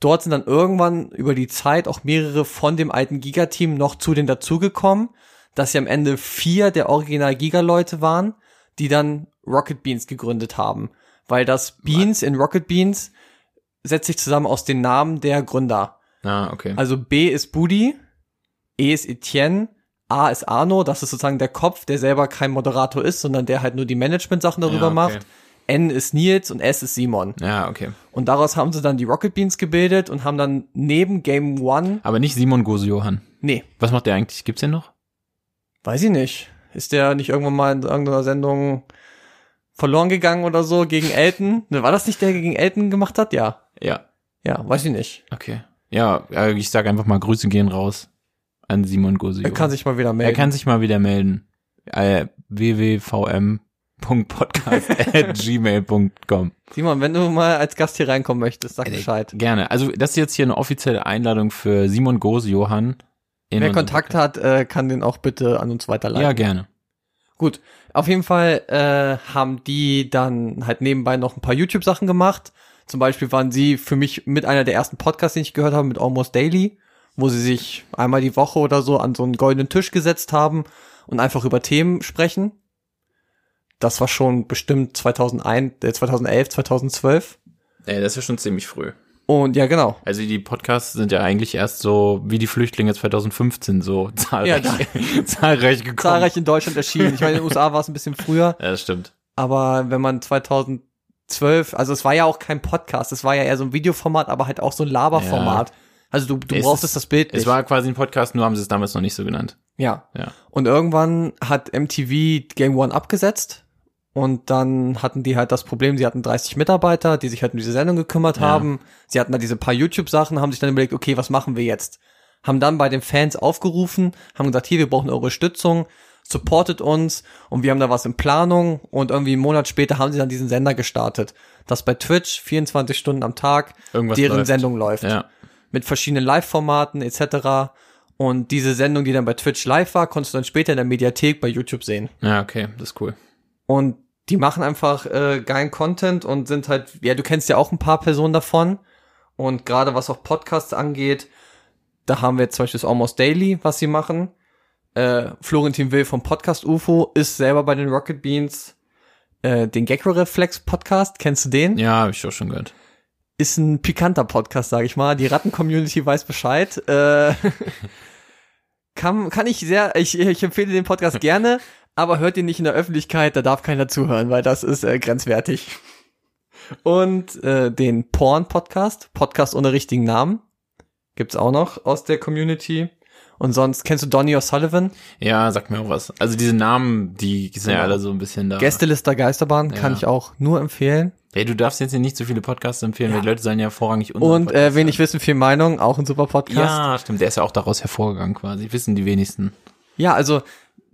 dort sind dann irgendwann über die Zeit auch mehrere von dem alten Giga-Team noch zu denen dazugekommen, dass sie am Ende vier der original Giga-Leute waren, die dann Rocket Beans gegründet haben. Weil das Beans in Rocket Beans setzt sich zusammen aus den Namen der Gründer. Ah, okay. Also B ist Budi, E ist Etienne, A ist Arno, das ist sozusagen der Kopf, der selber kein Moderator ist, sondern der halt nur die Management-Sachen darüber Ja, okay. macht. N ist Nils und S ist Simon. ja, okay. Und daraus haben sie dann die Rocket Beans gebildet und haben dann neben Game One, Aber nicht Simon Gose Johann. nee, Was macht der eigentlich? Gibt's den noch? weiß ich nicht. Ist der nicht irgendwann mal in irgendeiner Sendung verloren gegangen oder so gegen Elton? Ne, war das nicht der, der gegen Elton gemacht hat? Ja. Ja. Ja, weiß ich nicht. Okay. Ja, äh, ich sag einfach mal, Grüße gehen raus an Simon Gose Er kann sich mal wieder er melden. kann sich mal wieder melden. Äh, www.vm.podcast.gmail.com Simon, wenn du mal als Gast hier reinkommen möchtest, sag Bescheid. Gerne. Also das ist jetzt hier eine offizielle Einladung für Simon Gose Johann. Wer Kontakt hat, äh, kann den auch bitte an uns weiterleiten. Ja, gerne. Gut, auf jeden Fall äh, haben die dann halt nebenbei noch ein paar YouTube-Sachen gemacht. Zum Beispiel waren sie für mich mit einer der ersten Podcasts, den ich gehört habe, mit Almost Daily, wo sie sich einmal die Woche oder so an so einen goldenen Tisch gesetzt haben und einfach über Themen sprechen. Das war schon bestimmt 2001, äh, 2011, 2012. Ey, das ist schon ziemlich früh. Und ja, genau. Also die Podcasts sind ja eigentlich erst so wie die Flüchtlinge 2015 so zahlreich, zahlreich gekommen. Zahlreich in Deutschland erschienen. Ich meine, in den USA war es ein bisschen früher. Ja, das stimmt. Aber wenn man 2012, also es war ja auch kein Podcast, es war ja eher so ein Videoformat, aber halt auch so ein Laberformat. Also du, du Es brauchtest ist- das Bild nicht. Es war quasi ein Podcast, nur haben sie es damals noch nicht so genannt. ja. Ja. Und irgendwann hat MTV Game One abgesetzt und dann hatten die halt das Problem, sie hatten 30 Mitarbeiter, die sich halt um diese Sendung gekümmert Ja. haben. Sie hatten da diese paar YouTube-Sachen, haben sich dann überlegt, okay, was machen wir jetzt? Haben dann bei den Fans aufgerufen, haben gesagt, hier, wir brauchen eure Stützung, supportet uns und wir haben da was in Planung und irgendwie einen Monat später haben sie dann diesen Sender gestartet, dass bei Twitch 24 Stunden am Tag Irgendwas deren läuft. Sendung läuft Ja. mit verschiedenen Live-Formaten etc. Und diese Sendung, die dann bei Twitch live war, konntest du dann später in der Mediathek bei YouTube sehen. Ja, okay, das ist cool. Und die machen einfach äh, geilen Content und sind halt, ja, du kennst ja auch ein paar Personen davon. Und gerade was auch Podcasts angeht, da haben wir jetzt zum Beispiel das Almost Daily, was sie machen. Äh, Florentin Will vom Podcast UFO ist selber bei den Rocket Beans. Äh, den Gecko Reflex Podcast, kennst du den? Ja, habe ich auch schon gehört. ist ein pikanter Podcast, sag ich mal. Die Ratten-Community weiß Bescheid. Äh, kann, kann ich sehr, ich, ich empfehle den Podcast gerne, aber hört ihn nicht in der Öffentlichkeit, da darf keiner zuhören, weil das ist äh, grenzwertig. Und äh, den Porn-Podcast, Podcast ohne richtigen Namen, gibt's auch noch aus der Community. Und sonst, kennst du Donny O'Sullivan? Ja, sag mir auch was. Also diese Namen, die sind ja Genau. alle so ein bisschen da. Gästeliste Geisterbahn, kann Ja. ich auch nur empfehlen. Hey, du darfst jetzt hier nicht so viele Podcasts empfehlen, Ja. weil die Leute sollen ja vorrangig unseren Und äh, wenig wissen, viel Meinung, auch ein super. Podcast. Ja, stimmt. Der ist ja auch daraus hervorgegangen quasi. Wissen die wenigsten. Ja, also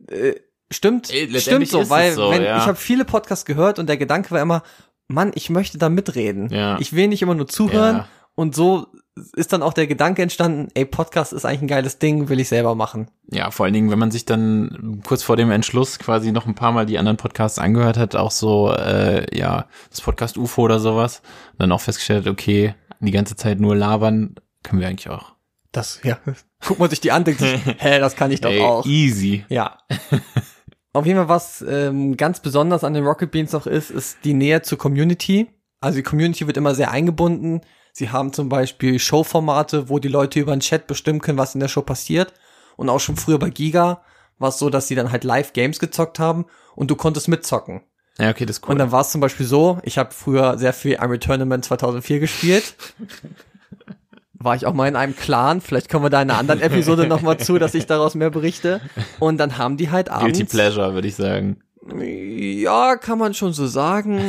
äh, stimmt, letztendlich stimmt so, weil so, wenn ja. ich habe viele Podcasts gehört und der Gedanke war immer, Mann, ich möchte da mitreden. Ja. Ich will nicht immer nur zuhören Ja. und so ist dann auch der Gedanke entstanden, ey, Podcast ist eigentlich ein geiles Ding, will ich selber machen. Ja, vor allen Dingen, wenn man sich dann kurz vor dem Entschluss quasi noch ein paar Mal die anderen Podcasts angehört hat, auch so, äh, ja, das Podcast UFO oder sowas, dann auch festgestellt, hat, okay, die ganze Zeit nur labern, können wir eigentlich auch. Das, ja, guckt man sich die an, denkt sich, hä, das kann ich doch Ey, auch. easy. Ja. Auf jeden Fall, was ähm, ganz besonders an den Rocket Beans noch ist, ist die Nähe zur Community. Also die Community wird immer sehr eingebunden. Sie haben zum Beispiel Showformate, wo die Leute über den Chat bestimmen können, was in der Show passiert. Und auch schon früher bei Giga war es so, dass sie dann halt live Games gezockt haben und du konntest mitzocken. Ja, okay, das ist cool. Und dann war es zum Beispiel so, ich habe früher sehr viel Unreal Tournament 2004 gespielt. War ich auch mal in einem Clan, vielleicht kommen wir da in einer anderen Episode nochmal zu, dass ich daraus mehr berichte. Und dann haben die halt abends. Guilty Pleasure, würde ich sagen. Ja, kann man schon so sagen.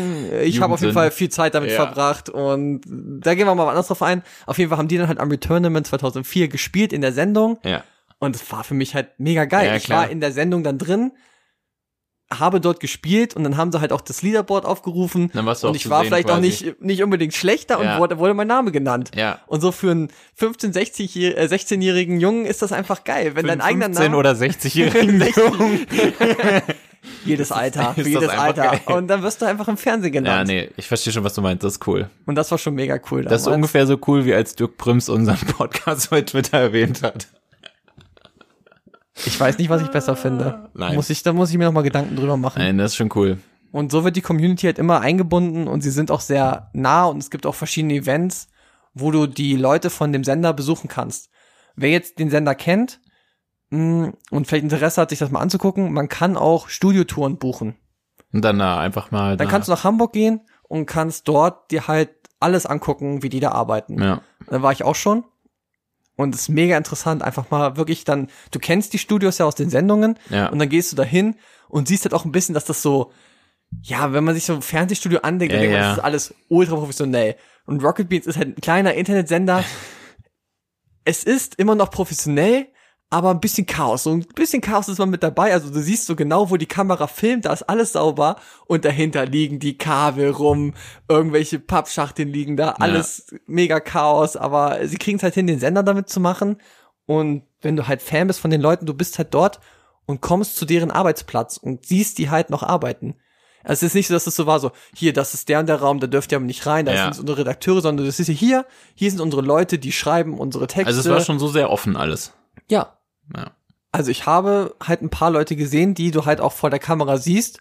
Ich habe auf jeden. Fall viel Zeit damit Ja. verbracht und da gehen wir mal anders drauf ein. Auf jeden Fall haben die dann halt am Tournament 2004 gespielt in der Sendung Ja. und es war für mich halt mega geil. Ja, ich war in der Sendung dann drin, habe dort gespielt und dann haben sie halt auch das Leaderboard aufgerufen Dann warst du und auch ich war vielleicht auch quasi. nicht nicht unbedingt schlechter Ja. und wurde, wurde mein Name genannt. Ja. Und so für einen 15, 60, äh, 16-jährigen Jungen ist das einfach geil, wenn Für dein eigener 15 Name oder 60-jährigen 60. Jungen. jedes Alter, für jedes Alter geil. und dann wirst du einfach im Fernsehen Ja, genannt. nee, ich verstehe schon, was du meinst. Das ist cool. Und das war schon mega cool. Das ist damals. ungefähr so cool, wie als Dirk Prims unseren Podcast bei Twitter erwähnt hat. Ich weiß nicht, was ich besser finde. Nein. Muss ich, da muss ich mir noch mal Gedanken drüber machen. Nein, das ist schon cool. Und so wird die Community halt immer eingebunden und sie sind auch sehr nah und es gibt auch verschiedene Events, wo du die Leute von dem Sender besuchen kannst. Wer jetzt den Sender kennt mh, und vielleicht Interesse hat, sich das mal anzugucken, man kann auch Studiotouren buchen. Und dann na, einfach mal. Dann da. kannst du nach Hamburg gehen und kannst dort dir halt alles angucken, wie die da arbeiten. Ja. Da war ich auch schon. Und es ist mega interessant, einfach mal wirklich dann, du kennst die Studios ja aus den Sendungen Ja. und dann gehst du dahin und siehst halt auch ein bisschen, dass das so, ja, wenn man sich so ein Fernsehstudio andenkt, dann Ja, denkt man, ja. das ist alles ultra professionell. Und Rocket Beans ist halt ein kleiner Internetsender. es ist immer noch professionell, aber ein bisschen Chaos. So ein bisschen Chaos ist man mit dabei. Also du siehst so genau, wo die Kamera filmt, da ist alles sauber und dahinter liegen die Kabel rum, irgendwelche Pappschachteln liegen da, alles mega Chaos, aber sie kriegen es halt hin, den Sender damit zu machen. Und wenn du halt Fan bist von den Leuten, du bist halt dort und kommst zu deren Arbeitsplatz und siehst die halt noch arbeiten. Also es ist nicht so, dass es so war, so, hier, das ist der und der Raum, da dürft ihr aber nicht rein, da Ja. sind unsere Redakteure, sondern das ist ja hier, hier sind unsere Leute, die schreiben unsere Texte. Also es war schon so sehr offen alles. Ja, Ja. also ich habe halt ein paar Leute gesehen, die du halt auch vor der Kamera siehst.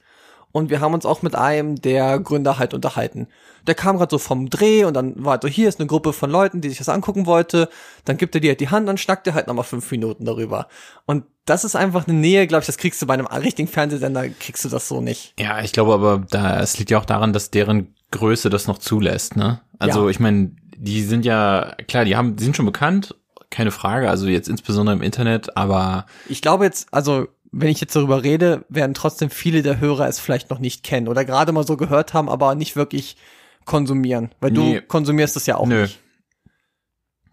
Und wir haben uns auch mit einem der Gründer halt unterhalten. Der kam gerade so vom Dreh und dann war halt so, hier ist eine Gruppe von Leuten, die sich das angucken wollte. Dann gibt er dir halt die Hand, dann schnackt er halt nochmal fünf Minuten darüber. Und das ist einfach eine Nähe, glaube ich, das kriegst du bei einem richtigen Fernsehsender, kriegst du das so nicht. Ja, ich glaube aber, da, es liegt ja auch daran, dass deren Größe das noch zulässt, ne? Also Ja. ich meine, die sind ja, klar, die haben, die sind schon bekannt, keine Frage, also jetzt insbesondere im Internet, aber Ich glaube jetzt, also wenn ich jetzt darüber rede, werden trotzdem viele der Hörer es vielleicht noch nicht kennen oder gerade mal so gehört haben, aber nicht wirklich konsumieren. Weil Nee. du konsumierst es ja auch Nö. nicht.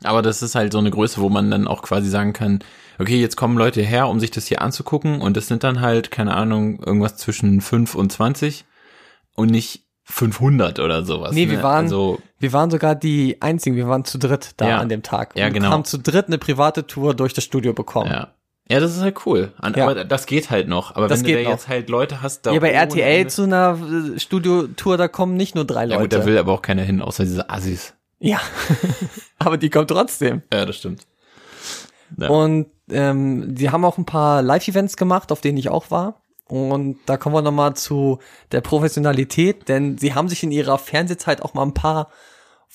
Aber das ist halt so eine Größe, wo man dann auch quasi sagen kann, okay, jetzt kommen Leute her, um sich das hier anzugucken und das sind dann halt, keine Ahnung, irgendwas zwischen 5 und 20 und nicht 500 oder sowas. Nee, ne? wir waren- Also, Wir waren sogar die einzigen, wir waren zu dritt da Ja. an dem Tag. Ja, genau. haben zu dritt eine private Tour durch das Studio bekommen. ja. Ja, das ist halt cool. An, Ja. Aber das geht halt noch. Aber Das wenn geht du da noch. jetzt halt Leute hast, da Ja, bei RTL zu einer äh, Studiotour, da kommen nicht nur drei Ja Leute. gut, da will aber auch keiner hin, außer diese Assis. ja. aber die kommen trotzdem. Ja, das stimmt. Ja. Und ähm, die haben auch ein paar Live-Events gemacht, auf denen ich auch war. Und da kommen wir nochmal zu der Professionalität, denn sie haben sich in ihrer Fernsehzeit auch mal ein paar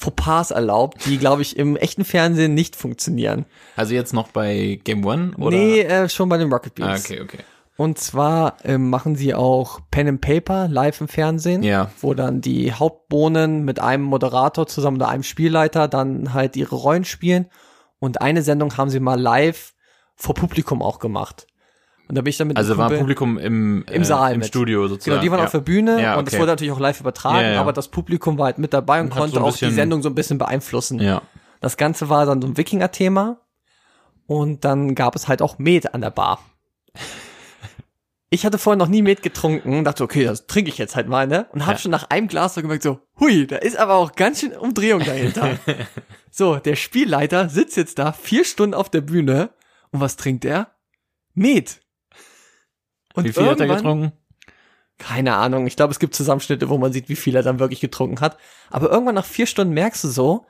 Fauxpas erlaubt, die, glaube ich, im echten Fernsehen nicht funktionieren. Also jetzt noch bei Game One oder? Nee, äh, schon bei den Rocket Beans. Ah, okay, okay. Und zwar ähm, machen sie auch Pen and Paper live im Fernsehen, Ja. wo dann die Hauptbohnen mit einem Moderator zusammen oder einem Spielleiter dann halt ihre Rollen spielen. Und eine Sendung haben sie mal live vor Publikum auch gemacht. Und da bin ich dann mit Also war Publikum im, Im Saal im mit. Studio sozusagen. Genau, die waren ja. auf der Bühne Ja, und es okay. wurde natürlich auch live übertragen, Ja, aber das Publikum war halt mit dabei und, Und konnte so auch die Sendung so ein bisschen beeinflussen. Ja. Das Ganze war dann so ein Wikinger-Thema und dann gab es halt auch Met an der Bar. Ich hatte vorher noch nie Met getrunken dachte, okay, das trinke ich jetzt halt mal, ne? Und habe schon nach einem Glas so gemerkt, so, hui, da ist aber auch ganz schön Umdrehung dahinter. so, der Spielleiter sitzt jetzt da vier Stunden auf der Bühne und was trinkt er? Met. Und Wie viel hat er getrunken? keine Ahnung. Ich glaube, es gibt Zusammenschnitte, wo man sieht, wie viel er dann wirklich getrunken hat. Aber irgendwann nach vier Stunden merkst du so,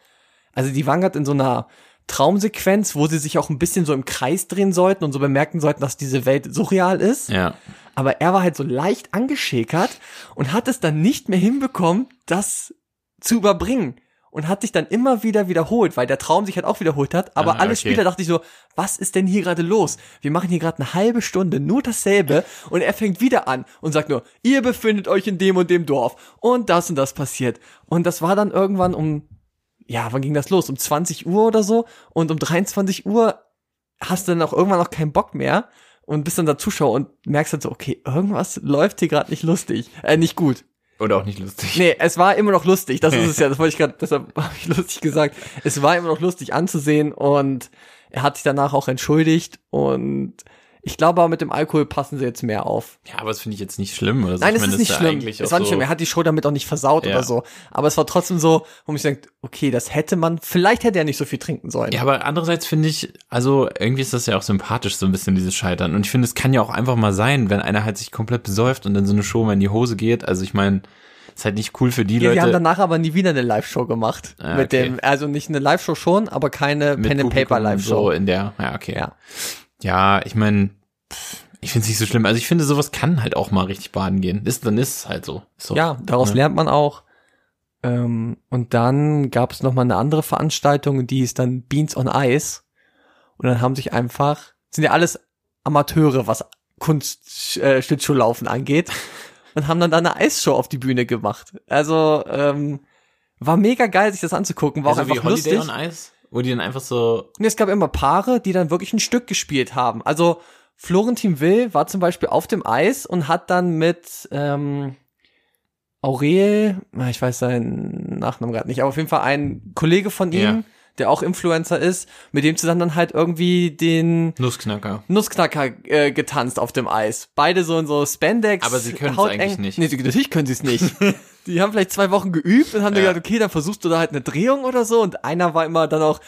also die waren gerade in so einer Traumsequenz, wo sie sich auch ein bisschen so im Kreis drehen sollten und so bemerken sollten, dass diese Welt surreal ist. Ja. Aber er war halt so leicht angeschäkert und hat es dann nicht mehr hinbekommen, das zu überbringen. Und hat sich dann immer wieder wiederholt, weil der Traum sich halt auch wiederholt hat. Aber Ah, alle okay. Spieler dachte ich so, was ist denn hier gerade los? Wir machen hier gerade eine halbe Stunde nur dasselbe und er fängt wieder an und sagt nur, ihr befindet euch in dem und dem Dorf und das und das passiert. Und das war dann irgendwann um, ja, wann ging das los? Um 20 Uhr oder so und um 23 Uhr hast du dann auch irgendwann noch keinen Bock mehr und bist dann da Zuschauer und merkst dann so, okay, irgendwas läuft hier gerade nicht lustig, äh, nicht gut. Oder auch nicht lustig. Nee, es war immer noch lustig. Das ist es ja. Das wollte ich gerade, deshalb habe ich lustig gesagt. Es war immer noch lustig anzusehen und er hat sich danach auch entschuldigt und ich glaube aber mit dem Alkohol passen sie jetzt mehr auf. Ja, aber das finde ich jetzt nicht schlimm. Oder so. Nein, es ist nicht schlimm. eigentlich Es war nicht schlimm. Er hat die Show damit auch nicht versaut Ja. oder so. Aber es war trotzdem so, wo man sich denkt, okay, das hätte man, vielleicht hätte er nicht so viel trinken sollen. Ja, aber andererseits finde ich, also irgendwie ist das ja auch sympathisch, so ein bisschen dieses Scheitern. Und ich finde, es kann ja auch einfach mal sein, wenn einer halt sich komplett besäuft und dann so eine Show mal in die Hose geht. Also ich meine, ist halt nicht cool für die Ja, Leute. wir haben danach aber nie wieder eine Live-Show gemacht. Ah, mit okay. dem, also nicht eine Live-Show schon, aber keine mit Pen and Publikum Paper Live-Show. So in der, ja, okay. Ja. Ja, ich meine, ich finde es nicht so schlimm. Also ich finde, sowas kann halt auch mal richtig baden gehen. Ist, dann ist es halt so. So. Ja, daraus Ja. lernt man auch. Ähm, und dann gab es noch mal eine andere Veranstaltung, die ist dann Beans on Ice. Und dann haben sich einfach, sind ja alles Amateure, was Kunst, äh, Schlittschuhlaufen angeht. Und haben dann da eine Eisshow auf die Bühne gemacht. Also, ähm, war mega geil, sich das anzugucken. War Also auch wie einfach Holiday lustig. on Ice, wo die dann einfach so, Und es gab immer Paare, die dann wirklich ein Stück gespielt haben. Also Florentin Will war zum Beispiel auf dem Eis und hat dann mit ähm, Aurel, ich weiß seinen Nachnamen gerade nicht, aber auf jeden Fall ein Kollege von ihm, Ja. Der auch Influencer ist, mit dem zusammen dann halt irgendwie den Nussknacker. Nussknacker äh, getanzt auf dem Eis. Beide so in so Spandex. Aber sie können's hauteng. eigentlich nicht. Nee, natürlich können sie es nicht. die haben vielleicht zwei Wochen geübt und haben Ja. gesagt, okay, dann versuchst du da halt eine Drehung oder so. Und einer war immer dann auch,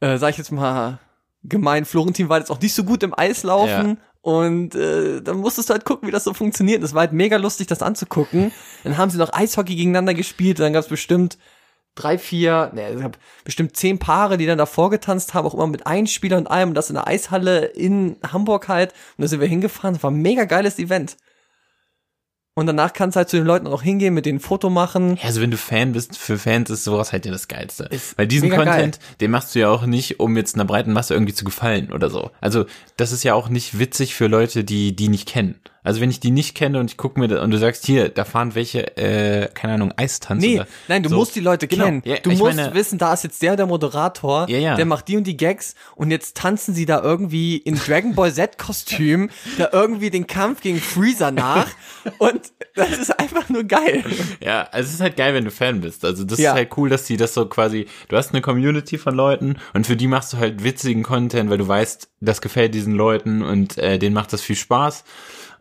äh, sag ich jetzt mal, gemein, Florentin war jetzt auch nicht so gut im Eislaufen. Ja. Und äh, dann musstest du halt gucken, wie das so funktioniert. Das war halt mega lustig, das anzugucken. Dann haben sie noch Eishockey gegeneinander gespielt. Dann gab es bestimmt drei, vier, ne, es gab bestimmt zehn Paare, die dann davor getanzt haben, auch immer mit einem Spieler und allem. Und das in der Eishalle in Hamburg halt. Und da sind wir hingefahren. Das war ein mega geiles Event. Und danach kannst du halt zu den Leuten auch hingehen, mit denen ein Foto machen. Ja, also wenn du Fan bist, für Fans ist sowas halt ja das Geilste. Ist Weil diesen Content, den machst du ja auch nicht, um jetzt einer breiten Masse irgendwie zu gefallen oder so. Also das ist ja auch nicht witzig für Leute, die die nicht kennen. Also wenn ich die nicht kenne und ich gucke mir da, und du sagst, hier, da fahren welche, äh, keine Ahnung, Eistanz Nee, oder nein, du so. musst die Leute Genau. kennen. Ja, du musst meine- wissen, da ist jetzt der, der Moderator, Ja, ja. der macht die und die Gags und jetzt tanzen sie da irgendwie in Dragon Ball Z-Kostüm, da irgendwie den Kampf gegen Freezer nach und das ist einfach nur geil. Ja, also es ist halt geil, wenn du Fan bist. Also das ist halt cool, dass die das so quasi, du hast eine Community von Leuten und für die machst du halt witzigen Content, weil du weißt, das gefällt diesen Leuten und äh, denen macht das viel Spaß.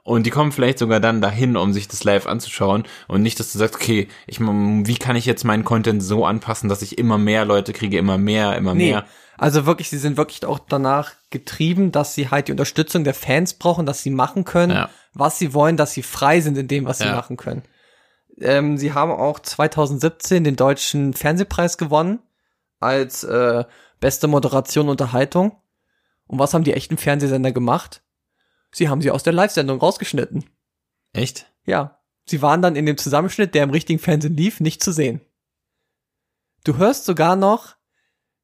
Und die kommen vielleicht sogar dann dahin, um sich das live anzuschauen und nicht, dass du sagst, okay, ich, wie kann ich jetzt meinen Content so anpassen, dass ich immer mehr Leute kriege, immer mehr, immer Nee, mehr. also wirklich, sie sind wirklich auch danach getrieben, dass sie halt die Unterstützung der Fans brauchen, dass sie machen können, Ja. was sie wollen, dass sie frei sind in dem, was sie Ja. machen können. Ähm, sie haben auch 2017 den deutschen Fernsehpreis gewonnen als äh, beste Moderation Unterhaltung. Und was haben die echten Fernsehsender gemacht? Sie haben sie aus der Live-Sendung rausgeschnitten. Echt? Ja. Sie waren dann in dem Zusammenschnitt, der im richtigen Fernsehen lief, nicht zu sehen. Du hörst sogar noch,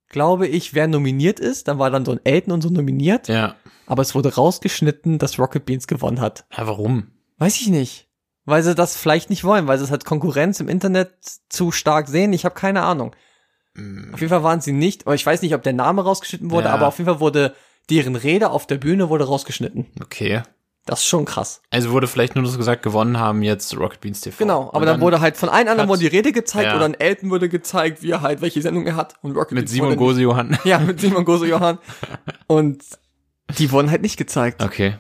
glaube ich, wer nominiert ist. Dann war dann so ein Elton und so nominiert. Ja. Aber es wurde rausgeschnitten, dass Rocket Beans gewonnen hat. Ja, warum? Weiß ich nicht. Weil sie das vielleicht nicht wollen, weil sie es halt Konkurrenz im Internet zu stark sehen. Ich habe keine Ahnung. Auf jeden Fall waren sie nicht, aber ich weiß nicht, ob der Name rausgeschnitten wurde, Ja. aber auf jeden Fall wurde deren Rede auf der Bühne wurde rausgeschnitten. Okay. Das ist schon krass. Also wurde vielleicht nur so gesagt, gewonnen haben jetzt Rocket Beans TV. Genau, aber Und dann, wurde halt von allen anderen wurde die Rede gezeigt Ja. oder ein Elton wurde gezeigt, wie er halt welche Sendung er hat und Rocket mit Beans Simon Gose Johann. Ja, mit Simon Gose Johann. Und die wurden halt nicht gezeigt. Okay.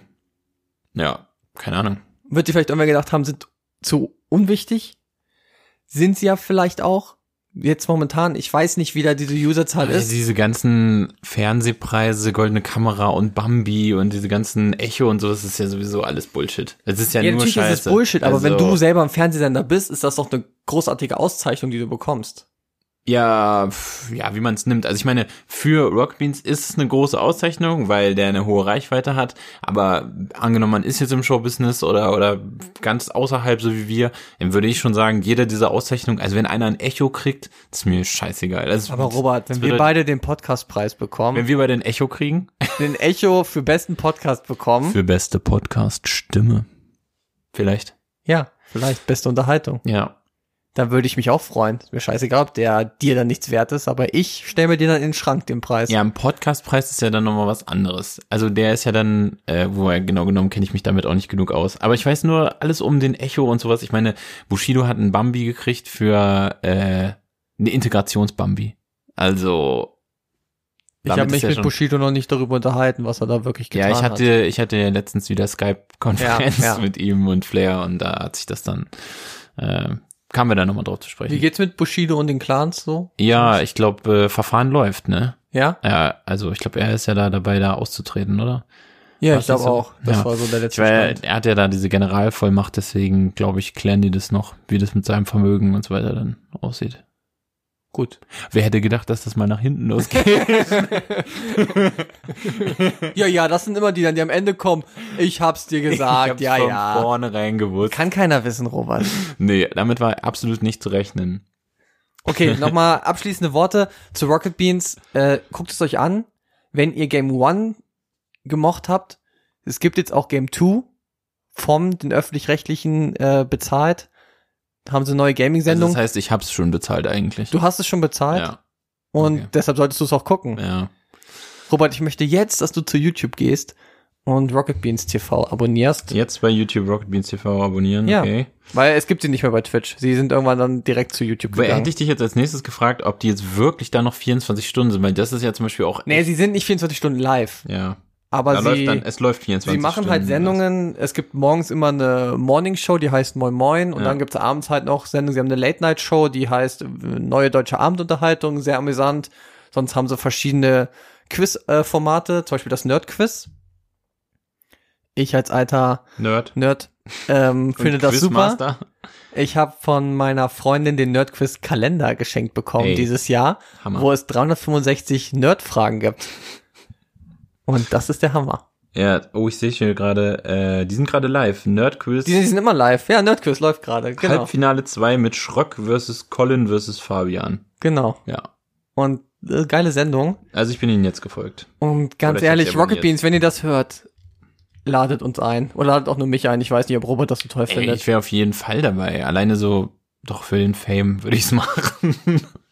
Ja, keine Ahnung. Wird die vielleicht irgendwer gedacht haben, sind zu unwichtig? Sind sie ja vielleicht auch. Jetzt momentan, ich weiß nicht, wie da diese Userzahl Also ist. diese ganzen Fernsehpreise, Goldene Kamera und Bambi und diese ganzen Echo und so, das ist ja sowieso alles Bullshit. Es ist ja, Ja, nur natürlich Scheiße. ist es Bullshit, aber wenn Also, du selber ein Fernsehsender bist, ist das doch eine großartige Auszeichnung, die du bekommst. Ja, ja, wie man es nimmt. Also ich meine, für Rocket Beans ist es eine große Auszeichnung, weil der eine hohe Reichweite hat. Aber angenommen, man ist jetzt im Showbusiness oder oder ganz außerhalb, so wie wir, dann würde ich schon sagen, jeder dieser Auszeichnungen, also wenn einer ein Echo kriegt, ist mir scheißegal. Also, Aber Robert, wenn wir beide den Podcastpreis bekommen, wenn wir bei den Echo kriegen, den Echo für besten Podcast bekommen, für beste Podcast Stimme, vielleicht. ja, vielleicht beste Unterhaltung, Ja, dann würde ich mich auch freuen. Ist mir scheißegal, ob der dir dann nichts wert ist, aber ich stelle mir den dann in den Schrank, den Preis. Ja, ein Podcastpreis ist ja dann nochmal was anderes. Also der ist ja dann, äh, wobei genau genommen kenne ich mich damit auch nicht genug aus. Aber ich weiß nur alles um den Echo und sowas. Ich meine, Bushido hat einen Bambi gekriegt für äh, eine Integrationsbambi. Also ich habe mich ja mit Bushido noch nicht darüber unterhalten, was er da wirklich ja, getan ich hatte, ich hatte ja letztens wieder Skype-Konferenz Ja, ja. mit ihm und Flair und da hat sich das dann, äh, kamen wir da nochmal drauf zu sprechen. Wie geht's mit Bushido und den Clans so? ja, ich glaube, äh, Verfahren läuft, ne? Ja? Ja, also ich glaube, er ist ja da dabei, da auszutreten, oder? Ja, Was ich glaube so? auch. Das Ja. war so der Ich letzte weiß, Stand. er hat ja da diese Generalvollmacht, deswegen glaube ich, klären die das noch, wie das mit seinem Vermögen und so weiter dann aussieht. Gut. Wer hätte gedacht, dass das mal nach hinten losgeht? Ja, ja, das sind immer die dann, die am Ende kommen. Ich hab's dir gesagt, ja, von ja. vornherein gewusst. Kann keiner wissen, Robert. Nee, damit war absolut nicht zu rechnen. Okay, nochmal abschließende Worte zu Rocket Beans. Äh, guckt es euch an. Wenn ihr Game One gemocht habt, es gibt jetzt auch Game Two vom den öffentlich-rechtlichen äh, bezahlt. Haben sie neue Also Gaming-Sendung. das heißt, ich hab's schon bezahlt eigentlich. du hast es schon bezahlt ja, und okay. deshalb solltest du es auch gucken. ja. Robert, ich möchte jetzt, dass du zu YouTube gehst und Rocket Beans TV abonnierst, Jetzt bei YouTube Rocket Beans TV abonnieren, Ja. okay. weil es gibt sie nicht mehr bei Twitch. Sie sind irgendwann dann direkt zu YouTube gegangen. hätte ich dich jetzt als nächstes gefragt, ob die jetzt wirklich da noch 24 Stunden sind, weil das ist ja zum Beispiel auch. nee, sie sind nicht 24 Stunden live, ja. Aber Da sie läuft dann, es läuft 24 Sie machen Stunden. halt Sendungen. Es gibt morgens immer eine Morning Show, die heißt Moin Moin. Und Ja. dann gibt's abends halt noch Sendungen. Sie haben eine Late Night Show, die heißt äh, Neue Deutsche Abendunterhaltung. Sehr amüsant. Sonst haben sie verschiedene Quiz-Formate, zum Beispiel das Nerd-Quiz. Ich als alter Nerd. Nerd ähm, finde das super. Ich habe von meiner Freundin den Nerd-Quiz-Kalender geschenkt bekommen Ey, dieses Jahr, Hammer. wo es 365 Nerd-Fragen gibt. Und das ist der Hammer. Ja, oh, ich sehe hier gerade, äh, die sind gerade live. Nerdquiz. Die, die sind immer live. Ja, Nerdquiz läuft gerade. Genau. Halbfinale 2 mit Schröck versus Colin versus Fabian. Genau. Ja. Und äh, geile Sendung. Also ich bin ihnen jetzt gefolgt. Und ganz Oder ehrlich, Rocket. Beans, wenn ihr das hört, ladet uns ein. Oder ladet auch nur mich ein. Ich weiß nicht, ob Robert das so toll Ey, findet. ich wäre auf jeden Fall dabei. Alleine so, doch für den Fame würde ich's machen.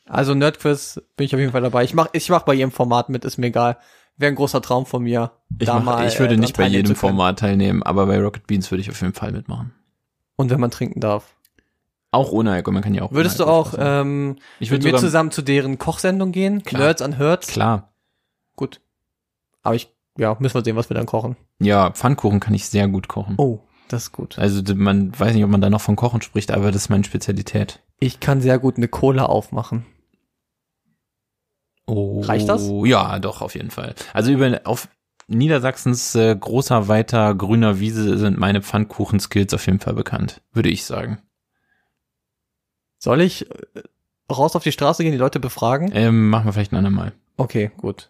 Also Nerdquiz bin ich auf jeden Fall dabei. Ich mach, ich mach bei jedem Format mit, ist mir egal. Wäre ein großer Traum von mir. Ich, da mach, mal, ich würde äh, nicht bei jedem. Format teilnehmen, aber bei Rocket Beans würde ich auf jeden Fall mitmachen. Und wenn man trinken darf. Auch ohne Alkohol, man kann ja auch. Würdest du auch ähm, ich mit würde mir zusammen zu deren Kochsendung gehen? Klar. Nerds an Herds? klar. Gut. Aber ich, ja, müssen wir sehen, was wir dann kochen. Ja, Pfannkuchen kann ich sehr gut kochen. Oh, das ist gut. Also man weiß nicht, ob man da noch von Kochen spricht, aber das ist meine Spezialität. Ich kann sehr gut eine Cola aufmachen. Oh, Reicht das? Ja, doch, auf jeden Fall. Also über auf Niedersachsens äh, großer, weiter, grüner Wiese sind meine Pfannkuchen-Skills auf jeden Fall bekannt, würde ich sagen. Soll ich äh, raus auf die Straße gehen, die Leute befragen? Ähm, machen wir vielleicht ein andermal. Okay, gut.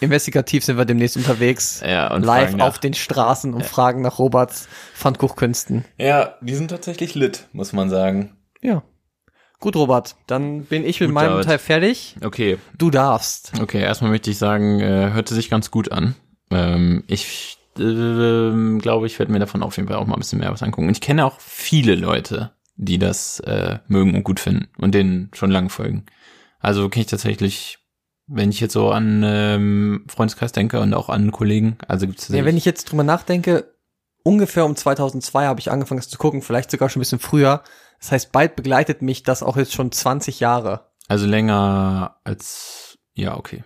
Investigativ sind wir demnächst unterwegs. Ja, und live nach- auf den Straßen und fragen nach Roberts Pfannkuchkünsten. Ja, die sind tatsächlich lit, muss man sagen. Ja. Gut, Robert, dann bin ich mit Gut, meinem David. Teil fertig. Okay, Du darfst. okay, erstmal möchte ich sagen, äh, hörte sich ganz gut an. Ähm, ich äh, glaube, ich werde mir davon auf jeden Fall auch mal ein bisschen mehr was angucken. Und ich kenne auch viele Leute, die das äh, mögen und gut finden und denen schon lange folgen. Also kenne ich tatsächlich, wenn ich jetzt so an ähm, Freundeskreis denke und auch an Kollegen, also gibt's Ja, wenn ich jetzt drüber nachdenke, ungefähr um 2002 habe ich angefangen, das zu gucken, vielleicht sogar schon ein bisschen früher. Das heißt, bald begleitet mich das auch jetzt schon 20 Jahre. also länger als ja, okay.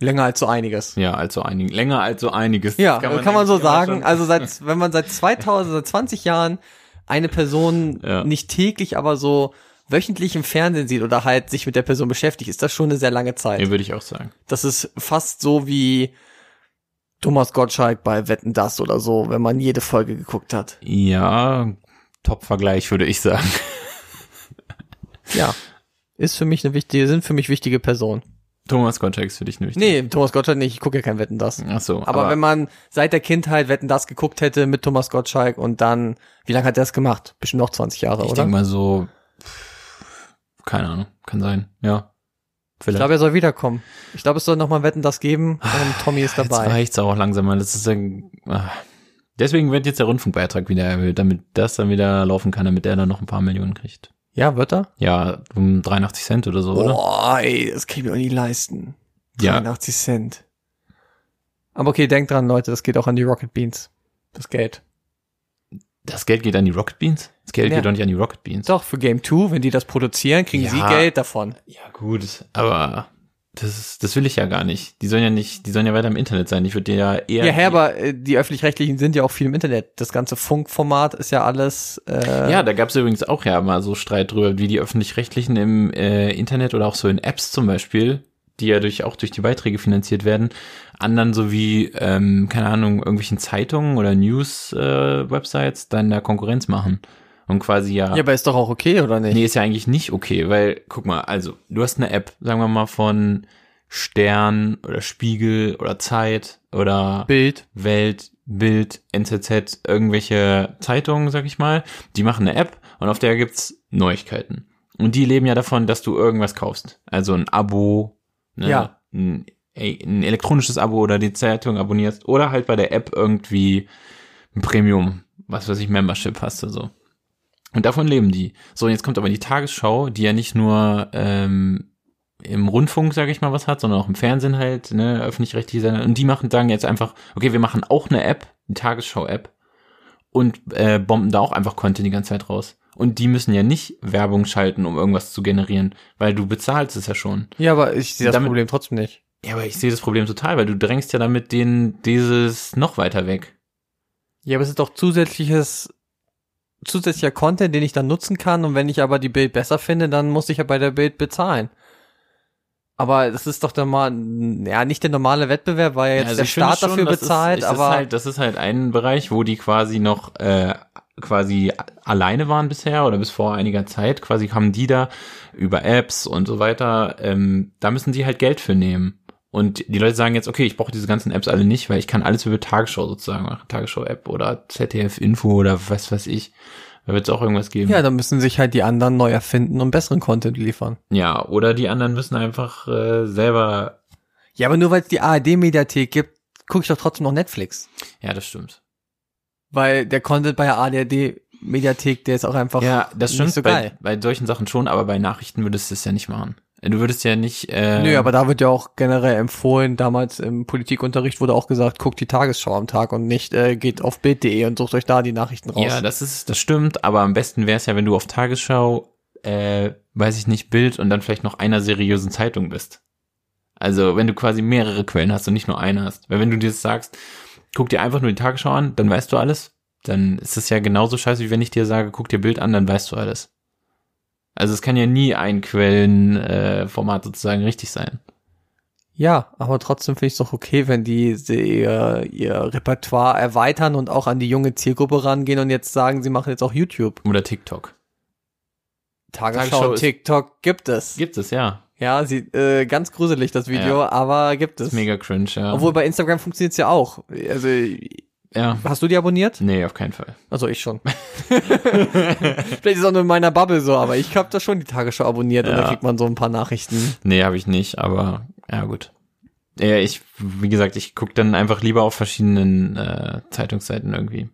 Länger als so einiges. Ja, als so einig, länger als so einiges. Ja, Das kann man, so eigentlich immer sagen. Also seit, wenn man seit 2000, seit 20 Jahren eine Person Ja. nicht täglich, aber so wöchentlich im Fernsehen sieht oder halt sich mit der Person beschäftigt, ist das schon eine sehr lange Zeit. ja, würde ich auch sagen. Das ist fast so wie Thomas Gottschalk bei Wetten das oder so, wenn man jede Folge geguckt hat. Ja, Top-Vergleich würde ich sagen. Ja. ist für mich eine wichtige, sind für mich wichtige Personen. Thomas Gottschalk ist für dich nötig. Nee, Thomas Gottschalk nicht, ich gucke ja kein Wetten, das. Ach so, Aber, wenn man seit der Kindheit Wetten, das geguckt hätte mit Thomas Gottschalk und dann, wie lange hat der das gemacht? Bestimmt noch 20 Jahre, ich oder? denke mal so, keine Ahnung, kann sein, ja. ich Vielleicht. glaube, er soll wiederkommen. Ich glaube, es soll noch mal Wetten, das geben und Tommy ist Jetzt dabei. reicht's auch langsam mal. Das ist ja, ah. Deswegen wird jetzt der Rundfunkbeitrag wieder erhöht, damit das dann wieder laufen kann, damit er dann noch ein paar Millionen kriegt. Ja, wird er? Ja, um 83 Cent oder so, oder? Boah, ey, das kann ich mir auch nie leisten. Ja. 83 Cent. Aber okay, denkt dran, Leute, das geht auch an die Rocket Beans. Das Geld. Das Geld geht an die Rocket Beans? Das Geld Ja. geht doch nicht an die Rocket Beans. Doch, für Game 2, wenn die das produzieren, kriegen Ja. sie Geld davon. Ja, gut, aber das, das will ich ja gar nicht. Die sollen ja nicht, die sollen ja weiter im Internet sein. Ich würde dir ja eher. Ja, Herr, aber äh, die Öffentlich-Rechtlichen sind ja auch viel im Internet. Das ganze Funkformat ist ja alles, äh, Ja, da gab es übrigens auch ja mal so Streit drüber, wie die öffentlich-rechtlichen im äh, Internet oder auch so in Apps zum Beispiel, die ja durch auch durch die Beiträge finanziert werden, anderen so wie, ähm, keine Ahnung, irgendwelchen Zeitungen oder News-Websites dann da Konkurrenz machen. Und quasi ja. ja, aber ist doch auch okay, oder nicht? Nee, ist ja eigentlich nicht okay, weil, guck mal, also, du hast eine App, sagen wir mal von Stern oder Spiegel oder Zeit oder Bild. Welt, Bild, NZZ, irgendwelche Zeitungen, sag ich mal, die machen eine App und auf der gibt's Neuigkeiten. Und die leben ja davon, dass du irgendwas kaufst. Also ein Abo, ne, Ja. ein, ein elektronisches Abo oder die Zeitung abonnierst oder halt bei der App irgendwie ein Premium, was weiß ich, Membership hast oder so. Und davon leben die. So, und jetzt kommt aber die Tagesschau, die ja nicht nur ähm, im Rundfunk, sage ich mal, was hat, sondern auch im Fernsehen halt, ne, öffentlich-rechtliche Sender. Und die machen, sagen jetzt einfach, okay, wir machen auch eine App, eine Tagesschau-App und äh, bomben da auch einfach Content die ganze Zeit raus. Und die müssen ja nicht Werbung schalten, um irgendwas zu generieren, weil du bezahlst es ja schon. Ja, aber ich sehe das Damit- Problem trotzdem nicht. Ja, aber ich sehe das Problem total, weil du drängst ja damit den dieses noch weiter weg. Ja, aber es ist doch zusätzliches, zusätzlicher Content, den ich dann nutzen kann. Und wenn ich aber die Bild besser finde, dann muss ich ja bei der Bild bezahlen. Aber das ist doch der mal, ja, nicht der normale Wettbewerb, weil ja jetzt also der Staat schon, dafür bezahlt, ist, das aber ist halt, das ist halt ein Bereich, wo die quasi noch äh, quasi alleine waren bisher oder bis vor einiger Zeit. Quasi kamen die da über Apps und so weiter. Ähm, da müssen die halt Geld für nehmen. Und die Leute sagen jetzt, okay, ich brauche diese ganzen Apps alle nicht, weil ich kann alles über Tagesschau sozusagen machen. Tagesschau-App oder ZDF-Info oder was weiß ich. Da wird es auch irgendwas geben. ja, dann müssen sich halt die anderen neu erfinden und besseren Content liefern. Ja, oder die anderen müssen einfach äh, selber. Ja, aber nur weil es die ARD-Mediathek gibt, gucke ich doch trotzdem noch Netflix. Ja, das stimmt. Weil der Content bei der ARD-Mediathek, der ist auch einfach Ja, das nicht stimmt. so bei, geil. bei solchen Sachen schon, aber bei Nachrichten würdest du es ja nicht machen. Du würdest ja nicht. Äh, Nö, aber da wird ja auch generell empfohlen, damals im Politikunterricht wurde auch gesagt, guckt die Tagesschau am Tag und nicht äh, geht auf bild.de und sucht euch da die Nachrichten raus. Ja, das ist, das stimmt, aber am besten wäre es ja, wenn du auf Tagesschau, äh, weiß ich nicht, Bild und dann vielleicht noch einer seriösen Zeitung bist. Also, wenn du quasi mehrere Quellen hast und nicht nur eine hast. Weil wenn du dir das sagst, guck dir einfach nur die Tagesschau an, dann weißt du alles. Dann ist es ja genauso scheiße, wie wenn ich dir sage, guck dir Bild an, dann weißt du alles. Also es kann ja nie ein Quellenformat äh, sozusagen richtig sein. Ja, aber trotzdem finde ich es doch okay, wenn die sie, ihr, ihr Repertoire erweitern und auch an die junge Zielgruppe rangehen und jetzt sagen, sie machen jetzt auch YouTube. Oder TikTok. Tagesschau, Tagesschau TikTok gibt es. Gibt es, ja. Ja, sie, äh, ganz gruselig das Video, aber gibt es. Ist mega cringe, ja. Obwohl bei Instagram funktioniert es ja auch. Also, ja. hast du die abonniert? Nee, auf keinen Fall. Also ich schon. Vielleicht ist es auch nur in meiner Bubble so, aber ich habe da schon die Tagesschau abonniert und Ja. da kriegt man so ein paar Nachrichten. Nee, habe ich nicht, aber ja gut. Ja, ich, wie gesagt, ich guck dann einfach lieber auf verschiedenen äh, Zeitungsseiten irgendwie.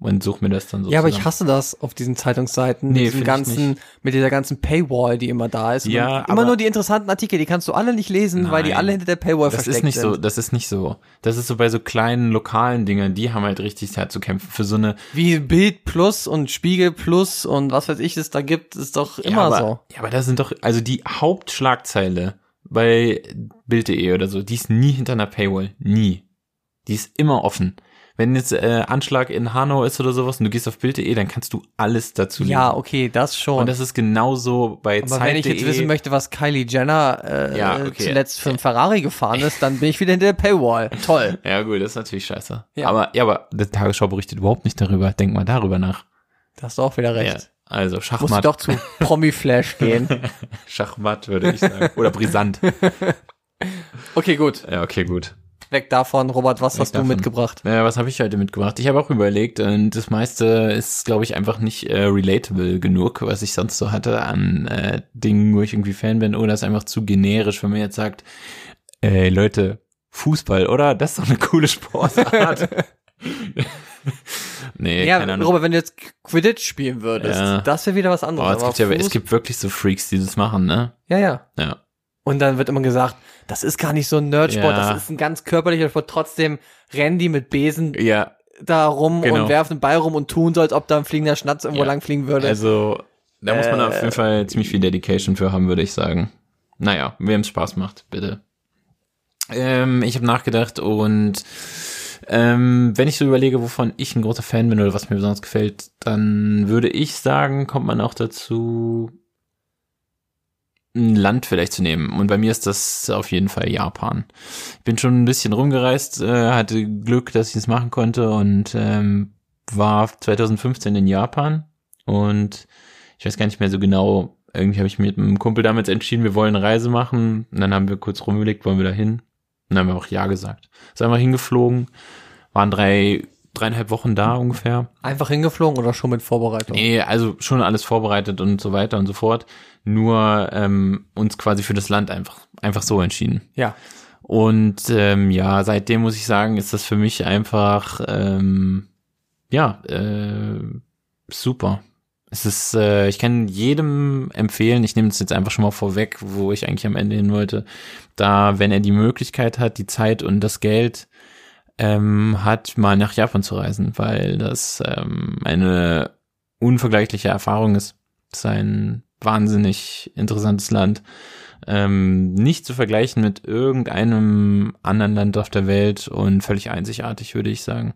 Und such mir das dann so ja, aber ich hasse das auf diesen Zeitungsseiten, Nee, ich ganzen, mit dieser ganzen Paywall, die immer da ist. Ja, immer nur die interessanten Artikel, die kannst du alle nicht lesen, weil die Nein. alle hinter der Paywall Das versteckt ist nicht sind. so, das ist nicht so. Das ist so bei so kleinen lokalen Dingen, die haben halt richtig Zeit zu kämpfen für so eine Wie Bild Plus und Spiegel Plus und was weiß ich es da gibt, ist doch immer ja, aber, so. Ja, aber das sind doch, also die Hauptschlagzeile bei Bild.de oder so, die ist nie hinter einer Paywall. Nie. Die ist immer offen. Wenn jetzt äh, Anschlag in Hanau ist oder sowas und du gehst auf Bild.de, dann kannst du alles dazu lesen. Ja, okay, das schon. Und das ist genauso bei aber wenn ich jetzt wissen möchte, was Kylie Jenner äh, Ja, okay. zuletzt für ein Ferrari gefahren ist, dann bin ich wieder hinter der Paywall. Toll. Ja, gut, das ist natürlich scheiße. Ja. Aber, ja, aber die Tagesschau berichtet überhaupt nicht darüber. Denk mal darüber nach. Da hast du auch wieder recht. Ja. Also Musst Schachmatt. doch zu Promi-Flash gehen. Schachmatt würde ich sagen. Oder brisant. Okay, gut. Ja, okay, gut. Weg davon, Robert, was Weg hast du davon. mitgebracht? Ja, was habe ich heute mitgebracht? Ich habe auch überlegt und das meiste ist, glaube ich, einfach nicht äh, relatable genug, was ich sonst so hatte an äh, Dingen, wo ich irgendwie Fan bin, oder ist einfach zu generisch, wenn man jetzt sagt, ey Leute, Fußball, oder? Das ist doch eine coole Sportart. nee, Ja, keine Ahnung. Robert, wenn du jetzt Quidditch spielen würdest, Ja. das wäre wieder was anderes. Oh, es, aber gibt ja, es gibt wirklich so Freaks, die das machen, ne? ja, ja. Ja. Und dann wird immer gesagt, das ist gar nicht so ein Nerdsport, Ja. das ist ein ganz körperlicher Sport. Trotzdem rennen die mit Besen Ja, da rum Genau. und werfen den Ball rum und tun so, als ob da ein fliegender Schnatz irgendwo Ja. lang fliegen würde. also da muss man Äh. auf jeden Fall ziemlich viel Dedication für haben, würde ich sagen. Naja, wem es Spaß macht, bitte. Ähm, ich habe nachgedacht und ähm, wenn ich so überlege, wovon ich ein großer Fan bin oder was mir besonders gefällt, dann würde ich sagen, kommt man auch dazu, ein Land vielleicht zu nehmen. Und bei mir ist das auf jeden Fall Japan. Ich bin schon ein bisschen rumgereist, äh, hatte Glück, dass ich es machen konnte und ähm, war 2015 in Japan und ich weiß gar nicht mehr so genau, irgendwie habe ich mit einem Kumpel damals entschieden, wir wollen eine Reise machen. Und dann haben wir kurz rumgelegt, wollen wir da hin. Und dann haben wir auch Ja gesagt. Sind einfach hingeflogen, waren drei, dreieinhalb Wochen da ungefähr. Einfach hingeflogen oder schon mit Vorbereitung? Nee, also schon alles vorbereitet und so weiter und so fort. Nur ähm, uns quasi für das Land einfach, einfach so entschieden. Ja. Und ähm, ja, seitdem muss ich sagen, ist das für mich einfach ähm, ja äh, super. Es ist, äh, ich kann jedem empfehlen, ich nehme das jetzt einfach schon mal vorweg, wo ich eigentlich am Ende hin wollte, da, wenn er die Möglichkeit hat, die Zeit und das Geld ähm, hat, mal nach Japan zu reisen, weil das ähm, eine unvergleichliche Erfahrung ist. Es ist ein wahnsinnig interessantes Land. Ähm, nicht zu vergleichen mit irgendeinem anderen Land auf der Welt und völlig einzigartig, würde ich sagen.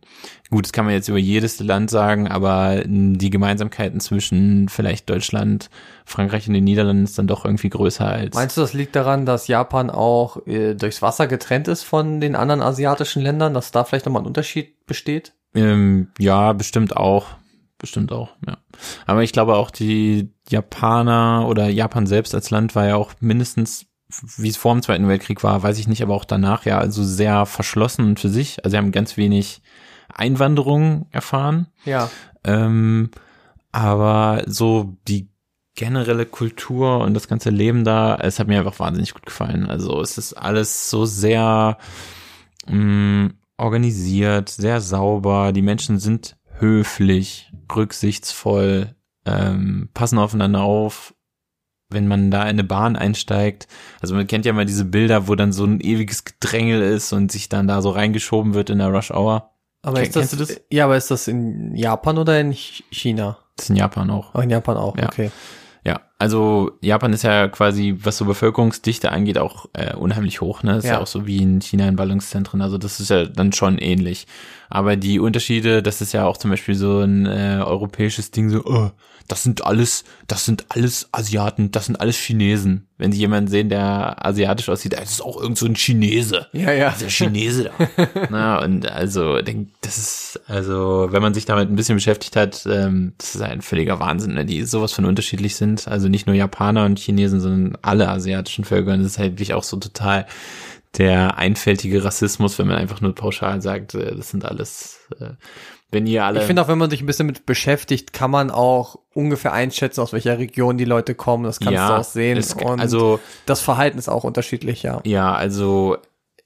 Gut, das kann man jetzt über jedes Land sagen, aber die Gemeinsamkeiten zwischen vielleicht Deutschland, Frankreich und den Niederlanden ist dann doch irgendwie größer als. Meinst du, das liegt daran, dass Japan auch äh, durchs Wasser getrennt ist von den anderen asiatischen Ländern, dass da vielleicht nochmal ein Unterschied besteht? Ähm, ja, bestimmt auch. Bestimmt auch, ja. Aber ich glaube auch, die Japaner oder Japan selbst als Land war ja auch mindestens, wie es vor dem Zweiten Weltkrieg war, weiß ich nicht, aber auch danach ja, also sehr verschlossen für sich. Also sie haben ganz wenig Einwanderung erfahren. Ja. Ähm, aber so die generelle Kultur und das ganze Leben da, es hat mir einfach wahnsinnig gut gefallen. Also es ist alles so sehr mh, organisiert, sehr sauber. Die Menschen sind höflich, rücksichtsvoll, ähm, passen aufeinander auf. Wenn man da in eine Bahn einsteigt, also man kennt ja mal diese Bilder, wo dann so ein ewiges Gedrängel ist und sich dann da so reingeschoben wird in der Rush Hour. Aber Ken- ist das, das? Ja, aber ist das in Japan oder in Ch- China? Das ist in Japan auch. Oh, in Japan auch, Ja. okay. Ja, also Japan ist ja quasi, was so Bevölkerungsdichte angeht, auch äh, unheimlich hoch. Ne? Ist ja. Ja. auch so wie in China in Ballungszentren. Also das ist ja dann schon ähnlich. Aber die Unterschiede, das ist ja auch zum Beispiel so ein äh, europäisches Ding, so, oh, das sind alles, das sind alles Asiaten, das sind alles Chinesen. Wenn sie jemanden sehen, der asiatisch aussieht, das ist auch irgend so ein Chinese. Ja, ja. Dieser Chinese da. Na, und also, das ist, also, wenn man sich damit ein bisschen beschäftigt hat, ähm, das ist ein völliger Wahnsinn, ne, die sowas von unterschiedlich sind. Also nicht nur Japaner und Chinesen, sondern alle asiatischen Völker. Und das ist halt wirklich auch so total der einfältige Rassismus, wenn man einfach nur pauschal sagt, äh, das sind alles, äh, wenn ihr alle. Ich finde auch, wenn man sich ein bisschen mit beschäftigt, kann man auch ungefähr einschätzen, aus welcher Region die Leute kommen. Das kannst du auch sehen. es- und also, das Verhalten ist auch unterschiedlich, ja. Ja, also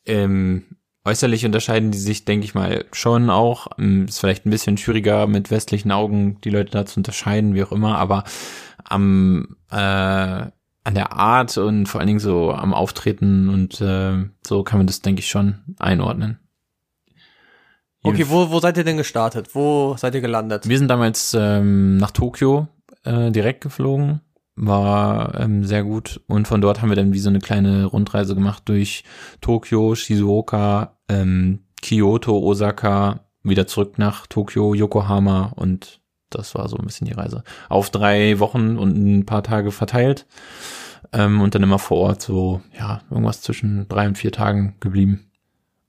ähm, äußerlich unterscheiden die sich, denke ich mal, schon auch. Ähm, Ist vielleicht ein bisschen schwieriger mit westlichen Augen die Leute da zu unterscheiden, wie auch immer, aber am äh, an der Art und vor allen Dingen so am Auftreten und äh, so kann man das, denke ich, schon einordnen. Okay, wo, wo seid ihr denn gestartet? Wo seid ihr gelandet? Wir sind damals ähm, nach Tokio äh, direkt geflogen, war ähm, sehr gut und von dort haben wir dann wie so eine kleine Rundreise gemacht durch Tokio, Shizuoka, ähm, Kyoto, Osaka, wieder zurück nach Tokio, Yokohama und das war so ein bisschen die Reise. Auf drei Wochen und ein paar Tage verteilt ähm, und dann immer vor Ort so, ja, irgendwas zwischen drei und vier Tagen geblieben.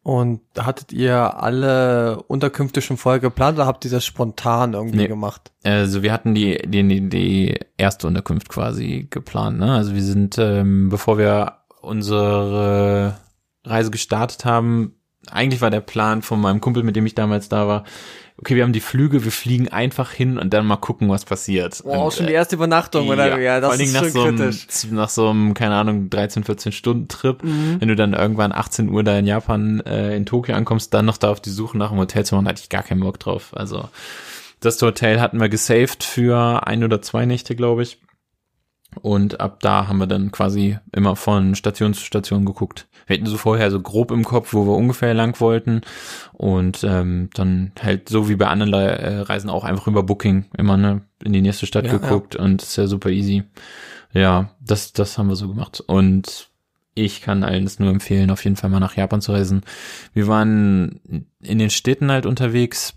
Und hattet ihr alle Unterkünfte schon vorher geplant oder habt ihr das spontan irgendwie Nee. gemacht? Also wir hatten die, die, die erste Unterkunft quasi geplant. Ne? Also wir sind, ähm, bevor wir unsere Reise gestartet haben, eigentlich war der Plan von meinem Kumpel, mit dem ich damals da war, okay, wir haben die Flüge, wir fliegen einfach hin und dann mal gucken, was passiert. Wow, und, schon die erste Übernachtung, oder? Ja, vor das allen ist Dingen schon nach so einem, kritisch. Nach so einem, keine Ahnung, 13, 14 Stunden Trip, Mhm. wenn du dann irgendwann 18 Uhr da in Japan, äh, in Tokio ankommst, dann noch da auf die Suche nach einem Hotel zu machen, hatte ich gar keinen Bock drauf. Also das Hotel hatten wir gesaved für ein oder zwei Nächte, glaube ich. Und ab da haben wir dann quasi immer von Station zu Station geguckt. Wir hatten so vorher so grob im Kopf, wo wir ungefähr lang wollten. Und ähm, dann halt so wie bei anderen Le äh, Reisen auch einfach über Booking immer ne, in die nächste Stadt Ja, geguckt und ist ja super easy. Ja, das, das haben wir so gemacht. Und ich kann allen das nur empfehlen, auf jeden Fall mal nach Japan zu reisen. Wir waren in den Städten halt unterwegs,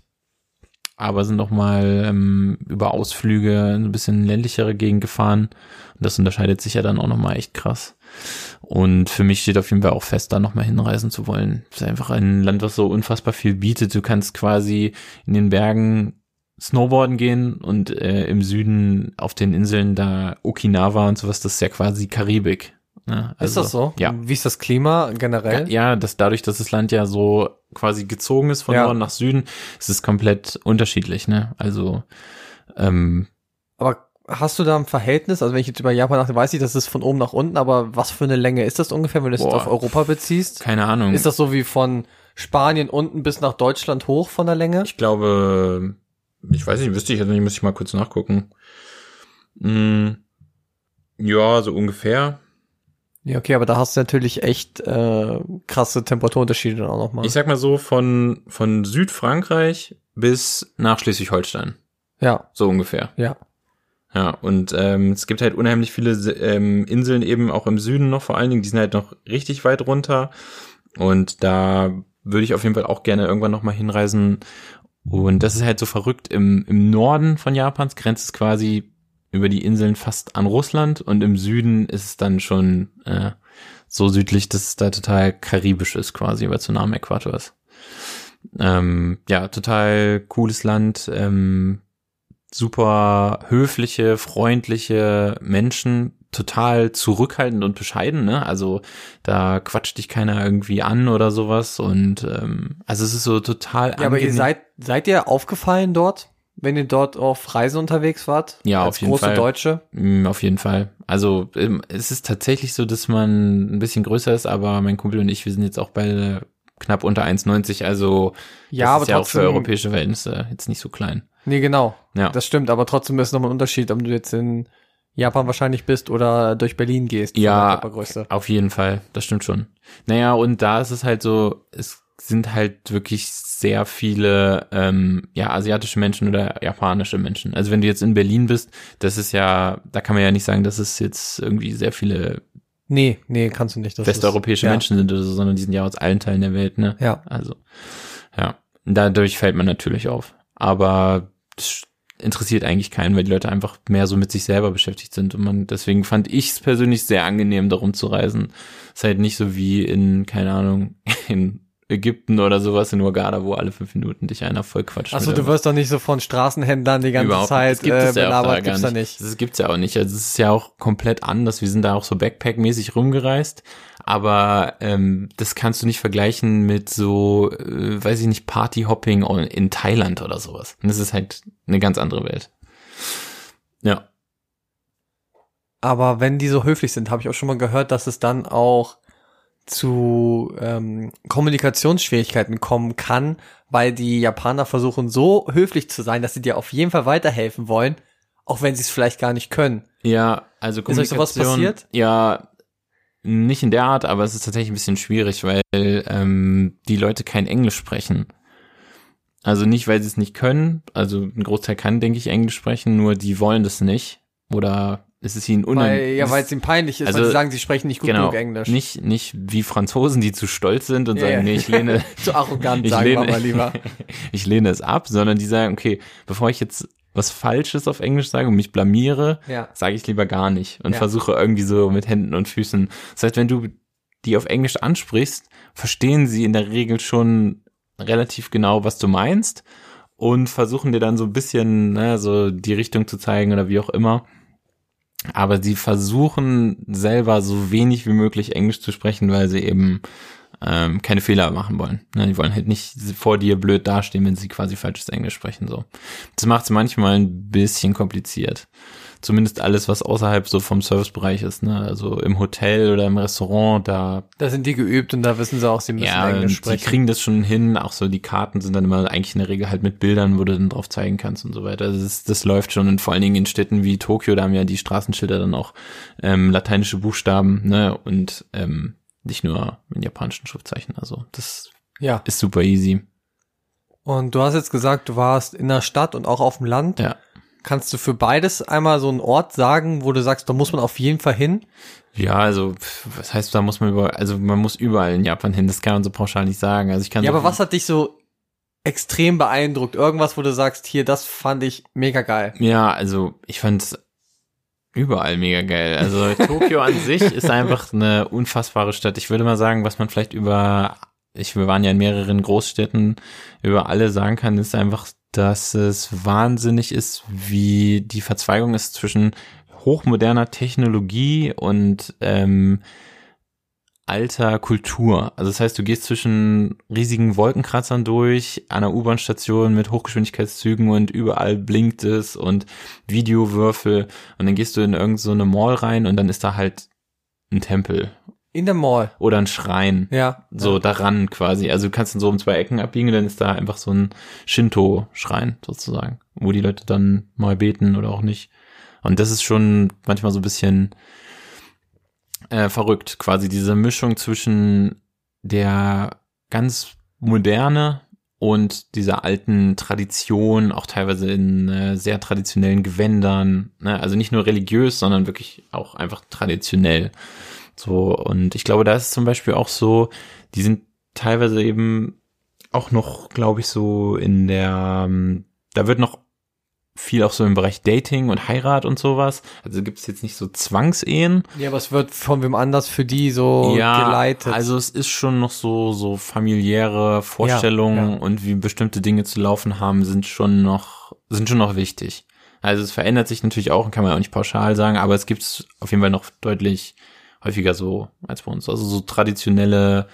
aber sind noch mal ähm, über Ausflüge in ein bisschen ländlichere Gegend gefahren. Und das unterscheidet sich ja dann auch noch mal echt krass. Und für mich steht auf jeden Fall auch fest, da noch mal hinreisen zu wollen. Es ist einfach ein Land, was so unfassbar viel bietet. Du kannst quasi in den Bergen Snowboarden gehen und äh, im Süden auf den Inseln da Okinawa und sowas, das ist ja quasi Karibik. Ne? ist das so? Ja. Wie ist das Klima generell? Ja, das dadurch, dass das Land ja so quasi gezogen ist von Ja. Norden nach Süden, ist es komplett unterschiedlich, ne? Also ähm, Aber hast du da ein Verhältnis? Also wenn ich jetzt über Japan nachdenke, weiß ich, das ist von oben nach unten, aber was für eine Länge ist das ungefähr, wenn du es auf Europa beziehst? keine Ahnung. Ist das so wie von Spanien unten bis nach Deutschland hoch von der Länge? ich glaube, ich weiß nicht, wüsste ich also nicht, muss ich mal kurz nachgucken. Hm, ja, so ungefähr. Ja, okay, aber da hast du natürlich echt äh, krasse Temperaturunterschiede dann auch nochmal. Ich sag mal so von von Südfrankreich bis nach Schleswig-Holstein, Ja, so ungefähr. ja. Ja, und ähm, es gibt halt unheimlich viele ähm, Inseln eben auch im Süden noch vor allen Dingen, die sind halt noch richtig weit runter. Und da würde ich auf jeden Fall auch gerne irgendwann noch mal hinreisen. Und das ist halt so verrückt. Im, im Norden von Japans grenzt es quasi über die Inseln fast an Russland und im Süden ist es dann schon äh, so südlich, dass es da total karibisch ist quasi, weil es so nah am Äquator ist. Ähm, ja, total cooles Land. Ähm, super höfliche, freundliche Menschen, total zurückhaltend und bescheiden, ne? Also da quatscht dich keiner irgendwie an oder sowas und ähm, also es ist so total Ja, aber ihr seid, seid ihr aufgefallen dort, wenn ihr dort auf Reise unterwegs wart? Ja, Als auf jeden große Fall. Deutsche? Mm, Auf jeden Fall. Also ähm, es ist tatsächlich so, dass man ein bisschen größer ist, aber mein Kumpel und ich, wir sind jetzt auch beide knapp unter 1,90, also Ja, das aber ist ja auch für trotzdem- europäische Verhältnisse jetzt nicht so klein. Nee, genau. Ja. Das stimmt, aber trotzdem ist nochmal ein Unterschied, ob du jetzt in Japan wahrscheinlich bist oder durch Berlin gehst. Ja, auf jeden Fall, das stimmt schon. Naja, und da ist es halt so, es sind halt wirklich sehr viele ähm, ja asiatische Menschen oder japanische Menschen. Also wenn du jetzt in Berlin bist, das ist ja, da kann man ja nicht sagen, dass es jetzt irgendwie sehr viele Nee, nee, kannst du nicht. Das westeuropäische ist, ja. Menschen sind oder so, sondern die sind ja aus allen Teilen der Welt, ne? Ja. Also, ja. Dadurch fällt man natürlich auf. Aber das interessiert eigentlich keinen, weil die Leute einfach mehr so mit sich selber beschäftigt sind. Und man, deswegen fand ich es persönlich sehr angenehm, darum zu reisen. ist halt nicht so wie in, keine Ahnung, in Ägypten oder sowas in Hurghada, wo alle fünf Minuten dich einer voll quatscht. Achso, du wirst doch nicht so von Straßenhändlern die ganze Überhaupt Zeit. Das gibt äh, es ja auch belabert, da gibt's da nicht. nicht. Das gibt's ja auch nicht. Also es ist ja auch komplett anders. Wir sind da auch so Backpack-mäßig rumgereist, aber ähm, das kannst du nicht vergleichen mit so, äh, weiß ich nicht, Partyhopping in Thailand oder sowas. Und das ist halt eine ganz andere Welt. Ja. Aber wenn die so höflich sind, habe ich auch schon mal gehört, dass es dann auch zu ähm, Kommunikationsschwierigkeiten kommen kann, weil die Japaner versuchen so höflich zu sein, dass sie dir auf jeden Fall weiterhelfen wollen, auch wenn sie es vielleicht gar nicht können. Ja, also Ist euch sowas Kommunikation. passiert? Ja, nicht in der Art, aber es ist tatsächlich ein bisschen schwierig, weil ähm, die Leute kein Englisch sprechen. Also nicht, weil sie es nicht können. Also ein Großteil kann, denke ich, Englisch sprechen, nur die wollen das nicht. Oder es ist ihnen Weil, unangenehm. ja, weil es ihnen peinlich ist, weil Also, sie sagen, sie sprechen nicht gut genau, genug Englisch. nicht nicht wie Franzosen, die zu stolz sind und Ja, sagen, nee, ich lehne, Zu arrogant, ich sagen wir lehne, mal lieber. ich lehne es ab, sondern die sagen, okay, bevor ich jetzt was Falsches auf Englisch sage und mich blamiere, Ja. sage ich lieber gar nicht und Ja. versuche irgendwie so mit Händen und Füßen. Das heißt, wenn du die auf Englisch ansprichst, verstehen sie in der Regel schon relativ genau, was du meinst und versuchen dir dann so ein bisschen ne, so die Richtung zu zeigen oder wie auch immer. Aber sie versuchen selber so wenig wie möglich Englisch zu sprechen, weil sie eben ähm, keine Fehler machen wollen. Ne, die wollen halt nicht vor dir blöd dastehen, wenn sie quasi falsches Englisch sprechen. So, das macht es manchmal ein bisschen kompliziert. Zumindest alles, was außerhalb so vom Servicebereich ist. Ne? Also im Hotel oder im Restaurant, da Da sind die geübt und da wissen sie auch, sie müssen ja, Englisch die sprechen. kriegen das schon hin. Auch so die Karten sind dann immer eigentlich in der Regel halt mit Bildern, wo du dann drauf zeigen kannst und so weiter. Also das, das läuft schon. Und vor allen Dingen in Städten wie Tokio, da haben ja die Straßenschilder dann auch ähm, lateinische Buchstaben ne? und ähm, nicht nur in japanischen Schriftzeichen. Also das Ja. ist super easy. Und du hast jetzt gesagt, du warst in der Stadt und auch auf dem Land. Ja. Kannst du für beides einmal so einen Ort sagen, wo du sagst, da muss man auf jeden Fall hin? Ja, also was heißt, da muss man überall, also man muss überall in Japan hin. Das kann man so pauschal nicht sagen. Also ich kann Ja, so, aber was hat dich so extrem beeindruckt? Irgendwas, wo du sagst, hier, das fand ich mega geil. Ja, also ich fand's überall mega geil. Also Tokio an sich ist einfach eine unfassbare Stadt. Ich würde mal sagen, was man vielleicht über, ich, wir waren ja in mehreren Großstädten, über alle sagen kann, ist einfach, dass es wahnsinnig ist, wie die Verzweigung ist zwischen hochmoderner Technologie und ähm, alter Kultur. Also das heißt, du gehst zwischen riesigen Wolkenkratzern durch, einer U-Bahn-Station mit Hochgeschwindigkeitszügen und überall blinkt es und Videowürfel und dann gehst du in irgendeine so Mall rein und dann ist da halt ein Tempel In der Mall. oder ein Schrein. Ja. So daran quasi. Also du kannst dann so um zwei Ecken abbiegen dann ist da einfach so ein Shinto-Schrein sozusagen, wo die Leute dann mal beten oder auch nicht. Und das ist schon manchmal so ein bisschen äh, verrückt, quasi diese Mischung zwischen der ganz moderne und dieser alten Tradition, auch teilweise in äh, sehr traditionellen Gewändern, ne? also nicht nur religiös, sondern wirklich auch einfach traditionell. So, und ich glaube, da ist es zum Beispiel auch so, die sind teilweise eben auch noch, glaube ich, so in der, ähm, da wird noch viel auch so im Bereich Dating und Heirat und sowas. Also gibt es jetzt nicht so Zwangsehen. Ja, aber es wird von wem anders für die so geleitet. Also es ist schon noch so, so familiäre Vorstellungen Ja, ja. und wie bestimmte Dinge zu laufen haben, sind schon noch, sind schon noch wichtig. Also es verändert sich natürlich auch, kann man auch nicht pauschal sagen, aber es gibt es auf jeden Fall noch deutlich häufiger so als bei uns. Also so traditionelle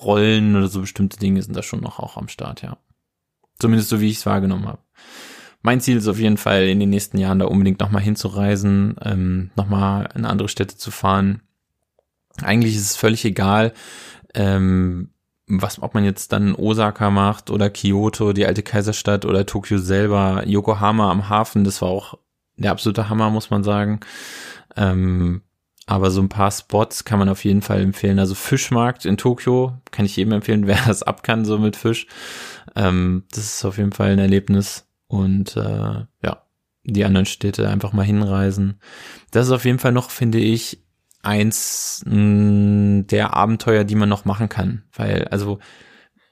Rollen oder so bestimmte Dinge sind da schon noch auch am Start, ja. Zumindest so, wie ich es wahrgenommen habe. Mein Ziel ist auf jeden Fall, in den nächsten Jahren da unbedingt nochmal hinzureisen, ähm, nochmal in andere Städte zu fahren. Eigentlich ist es völlig egal, ähm, was, ob man jetzt dann Osaka macht oder Kyoto, die alte Kaiserstadt oder Tokio selber, Yokohama am Hafen, das war auch der absolute Hammer, muss man sagen. Ähm, aber so ein paar Spots kann man auf jeden Fall empfehlen. Also Fischmarkt in Tokio kann ich jedem empfehlen, wer das ab kann, so mit Fisch. Ähm, das ist auf jeden Fall ein Erlebnis. Und äh, ja, die anderen Städte einfach mal hinreisen. Das ist auf jeden Fall noch, finde ich, eins mh, der Abenteuer, die man noch machen kann. Weil, also,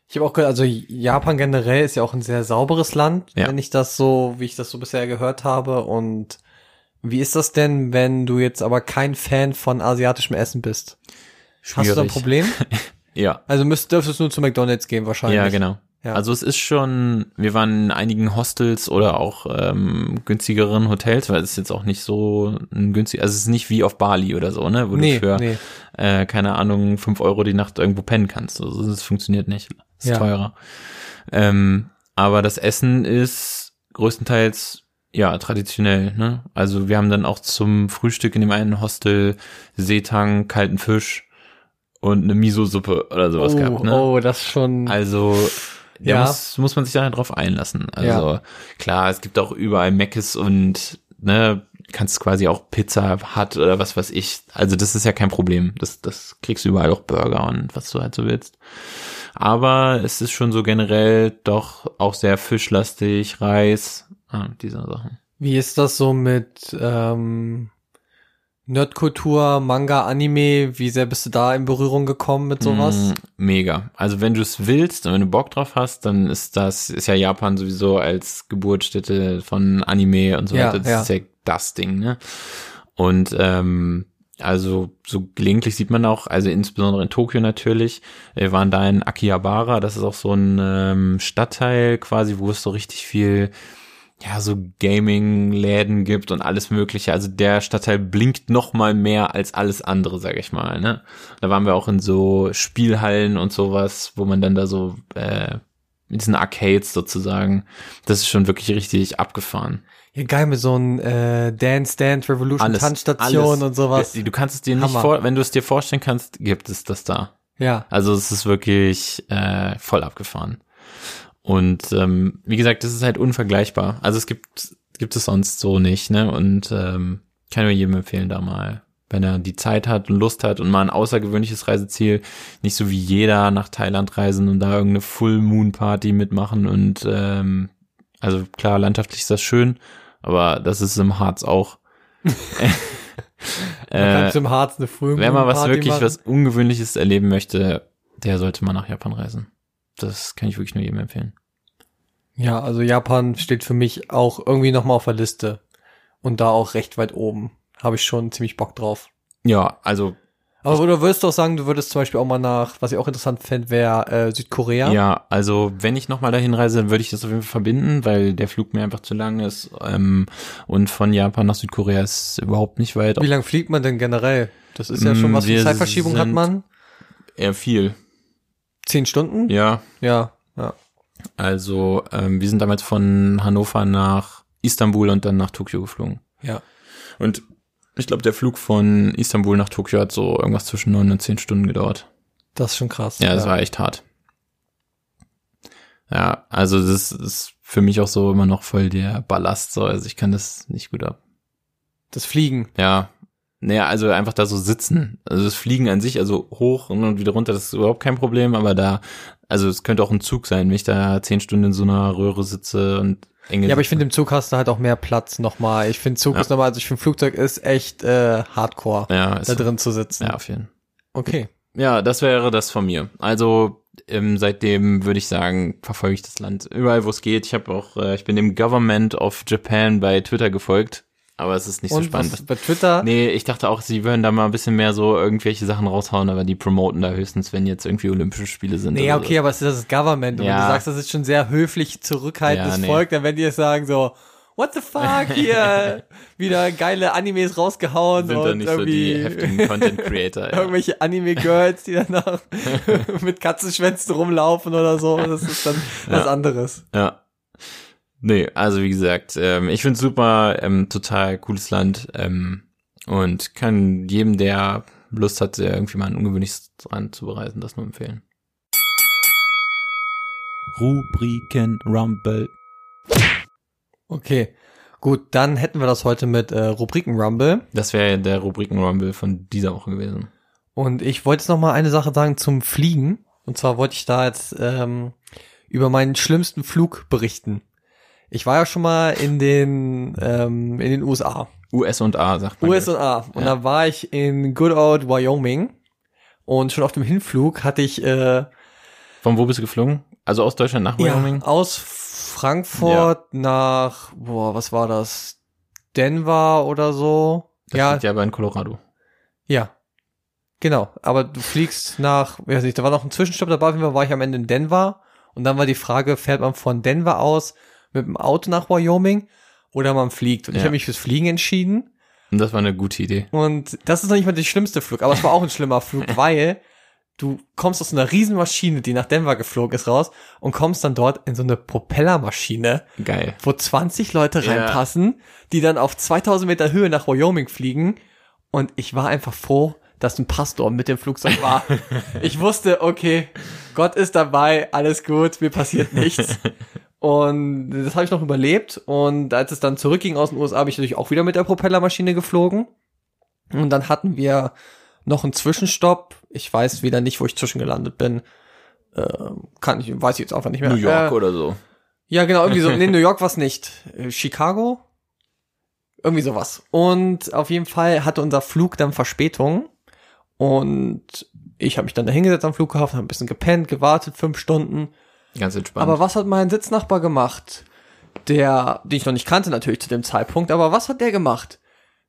Ich habe auch gehört, also Japan generell ist ja auch ein sehr sauberes Land, Ja. wenn ich das so, wie ich das so bisher gehört habe. Und wie ist das denn, wenn du jetzt aber kein Fan von asiatischem Essen bist? Hast du da ein schwierig. Problem? Ja, Also müsst, dürftest du nur zu McDonalds gehen wahrscheinlich. ja, genau. Ja. Also es ist schon, wir waren in einigen Hostels oder auch ähm, günstigeren Hotels, weil es ist jetzt auch nicht so ein günstig, also es ist nicht wie auf Bali oder so, ne, wo Nee, du für, nee. äh, keine Ahnung, fünf Euro die Nacht irgendwo pennen kannst. Also das funktioniert nicht. Das ist Ja. teurer. Ähm, aber das Essen ist größtenteils ja traditionell. Ne? Also wir haben dann auch zum Frühstück in dem einen Hostel Seetang, kalten Fisch und eine Miso-Suppe oder sowas oh, gehabt. Ne? oh, das schon. Also Ja. muss, muss man sich da drauf einlassen. Also klar, es gibt auch überall Meckes und ne, kannst quasi auch Pizza hat oder was weiß ich. Also das ist ja kein Problem. Das, das kriegst du überall auch Burger und was du halt so willst. Aber es ist schon so generell doch auch sehr fischlastig, Reis, diese Sachen. Wie ist das so mit ähm, Nerdkultur, Manga, Anime? Wie sehr bist du da in Berührung gekommen mit sowas? Mm, mega. Also wenn du es willst und wenn du Bock drauf hast, dann ist das, ist ja Japan sowieso als Geburtsstätte von Anime und so Ja, weiter. Das ja. ist ja das Ding, ne? Und ähm, Also so gelegentlich sieht man auch, also insbesondere in Tokio natürlich, wir waren da in Akihabara, das ist auch so ein ähm, Stadtteil quasi, wo es so richtig viel, ja, so Gaming-Läden gibt und alles mögliche. Also der Stadtteil blinkt noch mal mehr als alles andere, sag ich mal. Ne? Da waren wir auch in so Spielhallen und sowas, wo man dann da so äh, mit diesen Arcades sozusagen, das ist schon wirklich richtig abgefahren. Ja, geil mit so einem äh, Dance Dance Revolution Tanzstation alles. und sowas. Du kannst es dir nicht Hammer. vor, wenn du es dir vorstellen kannst, gibt es das da. Ja. Also es ist wirklich äh, voll abgefahren. Und ähm, wie gesagt, das ist halt unvergleichbar. Also es gibt gibt es sonst so nicht, ne? Und ähm, kann nur jedem empfehlen, da mal, wenn er die Zeit hat und Lust hat und mal ein außergewöhnliches Reiseziel, nicht so wie jeder nach Thailand reisen und da irgendeine Full Moon Party mitmachen und ähm, also klar, landschaftlich ist das schön, aber das ist im Harz auch. Man äh, im Harz eine Früh Wer mal was Party wirklich machen. was Ungewöhnliches erleben möchte, der sollte mal nach Japan reisen. Das kann ich wirklich nur jedem empfehlen. Ja, also Japan steht für mich auch irgendwie nochmal auf der Liste. Und da auch recht weit oben. Habe ich schon ziemlich Bock drauf. Ja, also Aber du würdest doch sagen, du würdest zum Beispiel auch mal nach, was ich auch interessant fände, wäre äh, Südkorea. ja. also wenn ich nochmal dahin reise, dann würde ich das auf jeden Fall verbinden, weil der Flug mir einfach zu lang ist. Ähm, und von Japan nach Südkorea ist überhaupt nicht weit. Wie lang fliegt man denn generell? Das ist ja schon Mm, was für wir Zeitverschiebung hat man. Eher viel. Zehn Stunden? Ja, Ja, ja. also ähm, wir sind damals von Hannover nach Istanbul und dann nach Tokio geflogen. Ja. Und ich glaube, der Flug von Istanbul nach Tokio hat so irgendwas zwischen neun und zehn Stunden gedauert. Das ist schon krass. Ja, das war echt hart. Ja, also das ist für mich auch so immer noch voll der Ballast. So. Also ich kann das nicht gut ab. Das Fliegen. Ja. Naja, also einfach da so sitzen. Also das Fliegen an sich, also hoch und wieder runter, das ist überhaupt kein Problem, aber da, also es könnte auch ein Zug sein, wenn ich da zehn Stunden in so einer Röhre sitze und enge Ja, aber ich finde, im Zug hast du halt auch mehr Platz nochmal. Ich finde, Zug Ja. ist nochmal, also ich finde, Flugzeug ist echt äh, hardcore, ja, ist da drin zu sitzen. ja, auf jeden Fall. Okay. Ja, das wäre das von mir. Also ähm, seitdem würde ich sagen, verfolge ich das Land überall, wo es geht. Ich habe auch, äh, ich bin dem Government of Japan bei Twitter gefolgt, aber es ist nicht so Und spannend. was, bei Twitter? Nee, ich dachte auch, sie würden da mal ein bisschen mehr so irgendwelche Sachen raushauen, aber die promoten da höchstens, wenn jetzt irgendwie Olympische Spiele sind. Nee, okay, aber es ist das Government. Und wenn Ja. du sagst, das ist schon sehr höflich zurückhaltendes Ja, nee. Volk, dann werden die jetzt sagen so, what the fuck, hier, wieder geile Animes rausgehauen so. sind und nicht so die irgendwie heftigen Content Creator. ja. irgendwelche Anime-Girls, die dann auch mit Katzenschwänzen rumlaufen oder so. Das ist dann was Ja. anderes. Ja. Nee, also wie gesagt, ähm, ich find's super, ähm, total cooles Land ähm, und kann jedem, der Lust hat, irgendwie mal ein ungewöhnliches Land zu bereisen, das nur empfehlen. Rubriken Rumble. Okay. Gut, dann hätten wir das heute mit äh, Rubriken Rumble. Das wäre der Rubriken-Rumble von dieser Woche gewesen. Und ich wollte jetzt noch mal eine Sache sagen zum Fliegen. Und zwar wollte ich da jetzt ähm, über meinen schlimmsten Flug berichten. Ich war ja schon mal in den ähm, in den USA, US und A, sagt man. USA, und Ja. da war ich in Good Old Wyoming. Und schon auf dem Hinflug hatte ich äh, Von wo bist du geflogen? Also aus Deutschland nach Wyoming? ja, aus Frankfurt nach boah, was war das? Denver oder so? Das ja, liegt ja aber in Colorado. Ja. Genau. Aber du fliegst nach, weiß nicht, da war noch ein Zwischenstopp dabei, auf jeden Fall war ich am Ende in Denver. Und dann war die Frage, fährt man von Denver aus mit dem Auto nach Wyoming oder man fliegt? Und ich Ja. habe mich fürs Fliegen entschieden. Und das war eine gute Idee. Und das ist noch nicht mal der schlimmste Flug, aber es war auch ein schlimmer Flug, weil du kommst aus einer riesen Maschine, die nach Denver geflogen ist, raus und kommst dann dort in so eine Propellermaschine, Geil. wo 20 Leute Ja. reinpassen, die dann auf 2000 Meter Höhe nach Wyoming fliegen. Und ich war einfach froh, dass ein Pastor mit dem Flugzeug war. ich wusste, okay, Gott ist dabei, alles gut, mir passiert nichts. Und das habe ich noch überlebt. Und als es dann zurückging aus den USA, habe ich natürlich auch wieder mit der Propellermaschine geflogen. Und dann hatten wir noch einen Zwischenstopp. Ich weiß wieder nicht, wo ich zwischengelandet bin. Äh, kann ich, weiß ich jetzt einfach nicht mehr. New York äh, oder so. ja, genau, irgendwie so. Nee, New York war's nicht. Äh, Chicago? Irgendwie sowas. Und auf jeden Fall hatte unser Flug dann Verspätung. Und ich habe mich dann da hingesetzt am Flughafen, habe ein bisschen gepennt, gewartet, fünf Stunden. Ganz entspannt. Aber was hat mein Sitznachbar gemacht? Der, den ich noch nicht kannte natürlich zu dem Zeitpunkt, aber was hat der gemacht?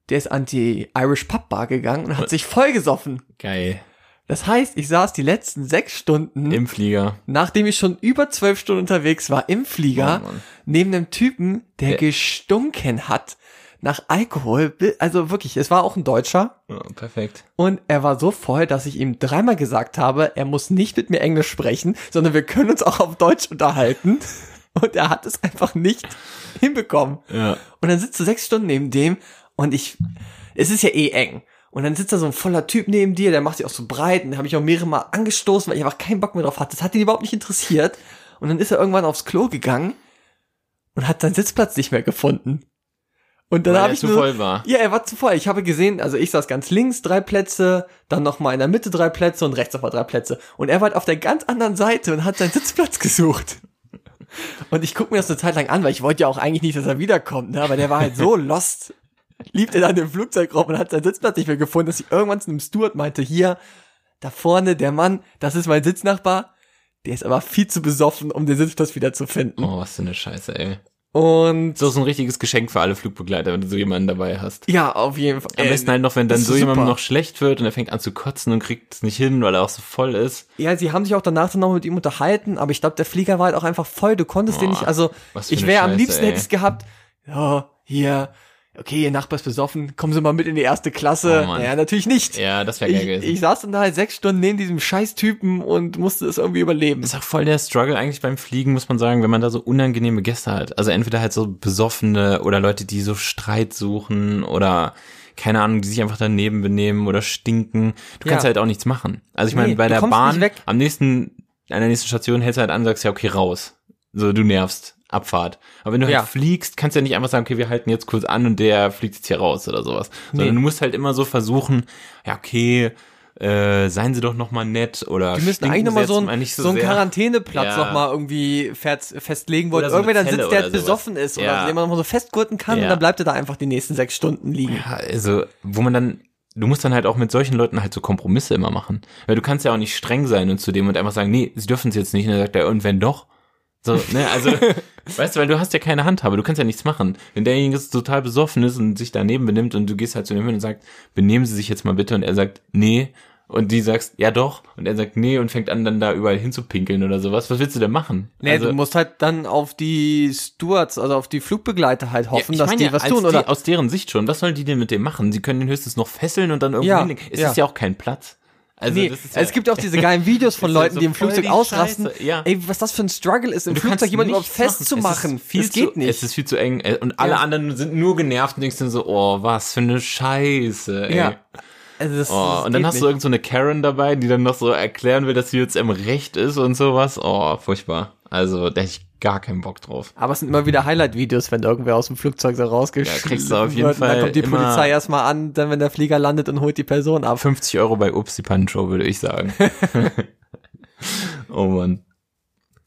der ist an die Irish Pub Bar gegangen und hat sich vollgesoffen. Geil. Das heißt, ich saß die letzten sechs Stunden, Im Flieger. nachdem ich schon über zwölf Stunden unterwegs war, im Flieger, Oh neben einem Typen, der Der- gestunken hat nach Alkohol. Also wirklich, es war auch ein Deutscher. Ja, perfekt. Und er war so voll, dass ich ihm dreimal gesagt habe, er muss nicht mit mir Englisch sprechen, sondern wir können uns auch auf Deutsch unterhalten. Und er hat es einfach nicht hinbekommen. Ja. Und dann sitzt du sechs Stunden neben dem und ich, es ist ja eh eng. Und dann sitzt da so ein voller Typ neben dir, der macht sich auch so breit und habe ich auch mehrere Mal angestoßen, weil ich einfach keinen Bock mehr drauf hatte. Das hat ihn überhaupt nicht interessiert. Und dann ist er irgendwann aufs Klo gegangen und hat seinen Sitzplatz nicht mehr gefunden. Und dann habe ich zu nur, voll war. ja, er war zu voll. Ich habe gesehen, also ich saß ganz links drei Plätze, dann noch mal in der Mitte drei Plätze und rechts nochmal drei Plätze. Und er war halt auf der ganz anderen Seite und hat seinen Sitzplatz gesucht. Und ich gucke mir das eine Zeit lang an, weil ich wollte ja auch eigentlich nicht, dass er wiederkommt, ne? aber der war halt so lost. Liebt er dann im Flugzeugraum und hat seinen Sitzplatz nicht mehr gefunden, dass ich irgendwann zu einem Steward meinte, hier, da vorne, der Mann, das ist mein Sitznachbar. Der ist aber viel zu besoffen, um den Sitzplatz wieder zu finden. Oh, was für eine Scheiße, ey. Und So ist ein richtiges Geschenk für alle Flugbegleiter, wenn du so jemanden dabei hast. ja, auf jeden Fall. Am Äh, besten halt noch, wenn dann so super. noch schlecht wird und er fängt an zu kotzen und kriegt es nicht hin, weil er auch so voll ist. Ja, sie haben sich auch danach dann noch mit ihm unterhalten, aber ich glaube, der Flieger war halt auch einfach voll. Du konntest den Oh, nicht, also ich wäre am liebsten ey. hätte ich gehabt, ja, hier, okay, ihr Nachbar ist besoffen, kommen Sie mal mit in die erste Klasse. Oh, ja, natürlich nicht. Ja, das wäre geil ich, gewesen. ich saß dann da halt sechs Stunden neben diesem Scheißtypen und musste es irgendwie überleben. ist auch voll der Struggle eigentlich beim Fliegen, muss man sagen, wenn man da so unangenehme Gäste hat. Also entweder halt so besoffene oder Leute, die so Streit suchen oder keine Ahnung, die sich einfach daneben benehmen oder stinken. Du kannst Ja. halt auch nichts machen. Also ich meine, Nee, bei du der Bahn, am nächsten, an der nächsten Station hältst du halt an und sagst ja, okay, raus. So, du nervst. Abfahrt. Aber wenn du halt Ja. fliegst, kannst du ja nicht einfach sagen, okay, wir halten jetzt kurz an und der fliegt jetzt hier raus oder sowas. Sondern Nee. du musst halt immer so versuchen, ja, okay, äh, seien sie doch noch mal nett oder Die müssen eigentlich nochmal so, ein, nicht so, einen. Quarantäneplatz Ja. nochmal irgendwie fest, festlegen wollen. Oder so Irgendwer dann sitzt, der jetzt besoffen ist Ja. oder den man nochmal so festgurten kann und Ja. dann bleibt er da einfach die nächsten sechs Stunden liegen. Ja, also, wo man dann, du musst dann halt auch mit solchen Leuten halt so Kompromisse immer machen. Weil du kannst ja auch nicht streng sein und zu dem und einfach sagen, nee, sie dürfen es jetzt nicht. Und dann sagt er, und wenn doch? So, ne, also, weißt du, weil du hast ja keine Handhabe, du kannst ja nichts machen. Wenn derjenige total besoffen ist und sich daneben benimmt und du gehst halt zu dem hin und sagst, benehmen Sie sich jetzt mal bitte und er sagt, nee, und die sagst, ja doch, und er sagt, nee, und fängt an, dann da überall hinzupinkeln oder sowas. Was willst du denn machen? Nee, also, du musst halt dann auf die Stewards, also auf die Flugbegleiter halt hoffen, ich dass die ja, was tun, oder? Die, aus deren Sicht schon. Was sollen die denn mit dem machen? Sie können ihn höchstens noch fesseln und dann irgendwo Ja, hinlegen. Es ja. ist ja auch kein Platz. Also, nee, ist ja, es gibt auch diese geilen Videos von Leuten, so die im Flugzeug die ausrasten. Ja. Ey, was das für ein Struggle ist, im Flugzeug jemanden überhaupt festzumachen. Es ist viel das geht zu, nicht. Es ist viel zu eng. Und alle Ja. anderen sind nur genervt und denkst dann so, oh, was für eine Scheiße, ey. ja. Also das, Oh, das und dann hast nicht. du irgend so eine Karen dabei, die dann noch so erklären will, dass sie jetzt im Recht ist und sowas. Oh, furchtbar. Also, da hätte ich gar keinen Bock drauf. Aber es sind immer wieder Highlight-Videos, wenn irgendwer aus dem Flugzeug so rausgeschickt Ja, kriegst du auf jeden Dann Fall kommt die Polizei erstmal an, dann wenn der Flieger landet und holt die Person ab. 50 Euro bei Upsi Pancho, würde ich sagen. oh Mann.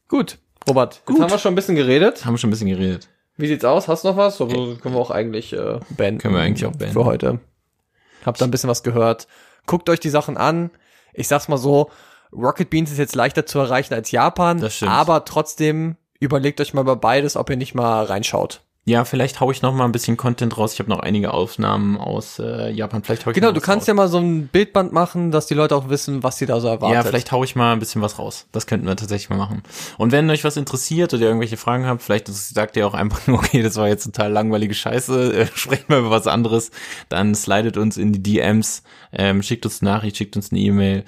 Gut, Robert, Gut. jetzt haben wir schon ein bisschen geredet. Haben wir schon ein bisschen geredet. Wie sieht's aus? Hast du noch was? Also können wir auch eigentlich äh, beenden. Können wir eigentlich auch beenden. Für heute. Habt da ein bisschen was gehört. Guckt euch die Sachen an. Ich sag's mal so, Rocket Beans ist jetzt leichter zu erreichen als Japan, Das stimmt. aber trotzdem überlegt euch mal bei beides, ob ihr nicht mal reinschaut. Ja, vielleicht hau ich noch mal ein bisschen Content raus. Ich habe noch einige Aufnahmen aus äh, Japan. Vielleicht hau ich Genau, du kannst raus. ja mal so ein Bildband machen, dass die Leute auch wissen, was sie da so erwartet. Ja, vielleicht hau ich mal ein bisschen was raus. Das könnten wir tatsächlich mal machen. Und wenn euch was interessiert oder ihr irgendwelche Fragen habt, vielleicht sagt ihr auch einfach nur, okay, das war jetzt total langweilige Scheiße, äh, sprecht mal über was anderes, dann slidet uns in die DMs, ähm, schickt uns eine Nachricht, schickt uns eine E-Mail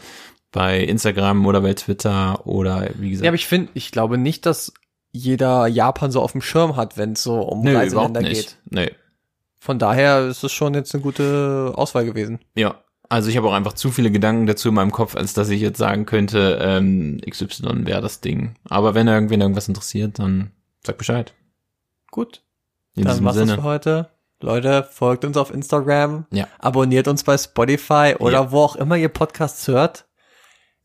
bei Instagram oder bei Twitter oder wie gesagt. Ja, aber ich finde, ich glaube nicht, dass jeder Japan so auf dem Schirm hat, wenn es so um überhaupt Reiseländer nicht. geht. Nö. Von daher ist es schon jetzt eine gute Auswahl gewesen. Ja. Also ich habe auch einfach zu viele Gedanken dazu in meinem Kopf, als dass ich jetzt sagen könnte, ähm, XY wäre das Ding. Aber wenn irgendwen irgendwas interessiert, dann sag Bescheid. Gut. In Dann war's das Sinne. für heute. Leute, folgt uns auf Instagram. Ja. Abonniert uns bei Spotify oder Ja. wo auch immer ihr Podcasts hört.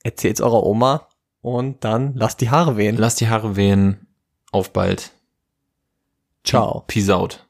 Erzählt's eurer Oma und dann lasst die Haare wehen. Lasst die Haare wehen. Auf bald. Ciao. Peace out.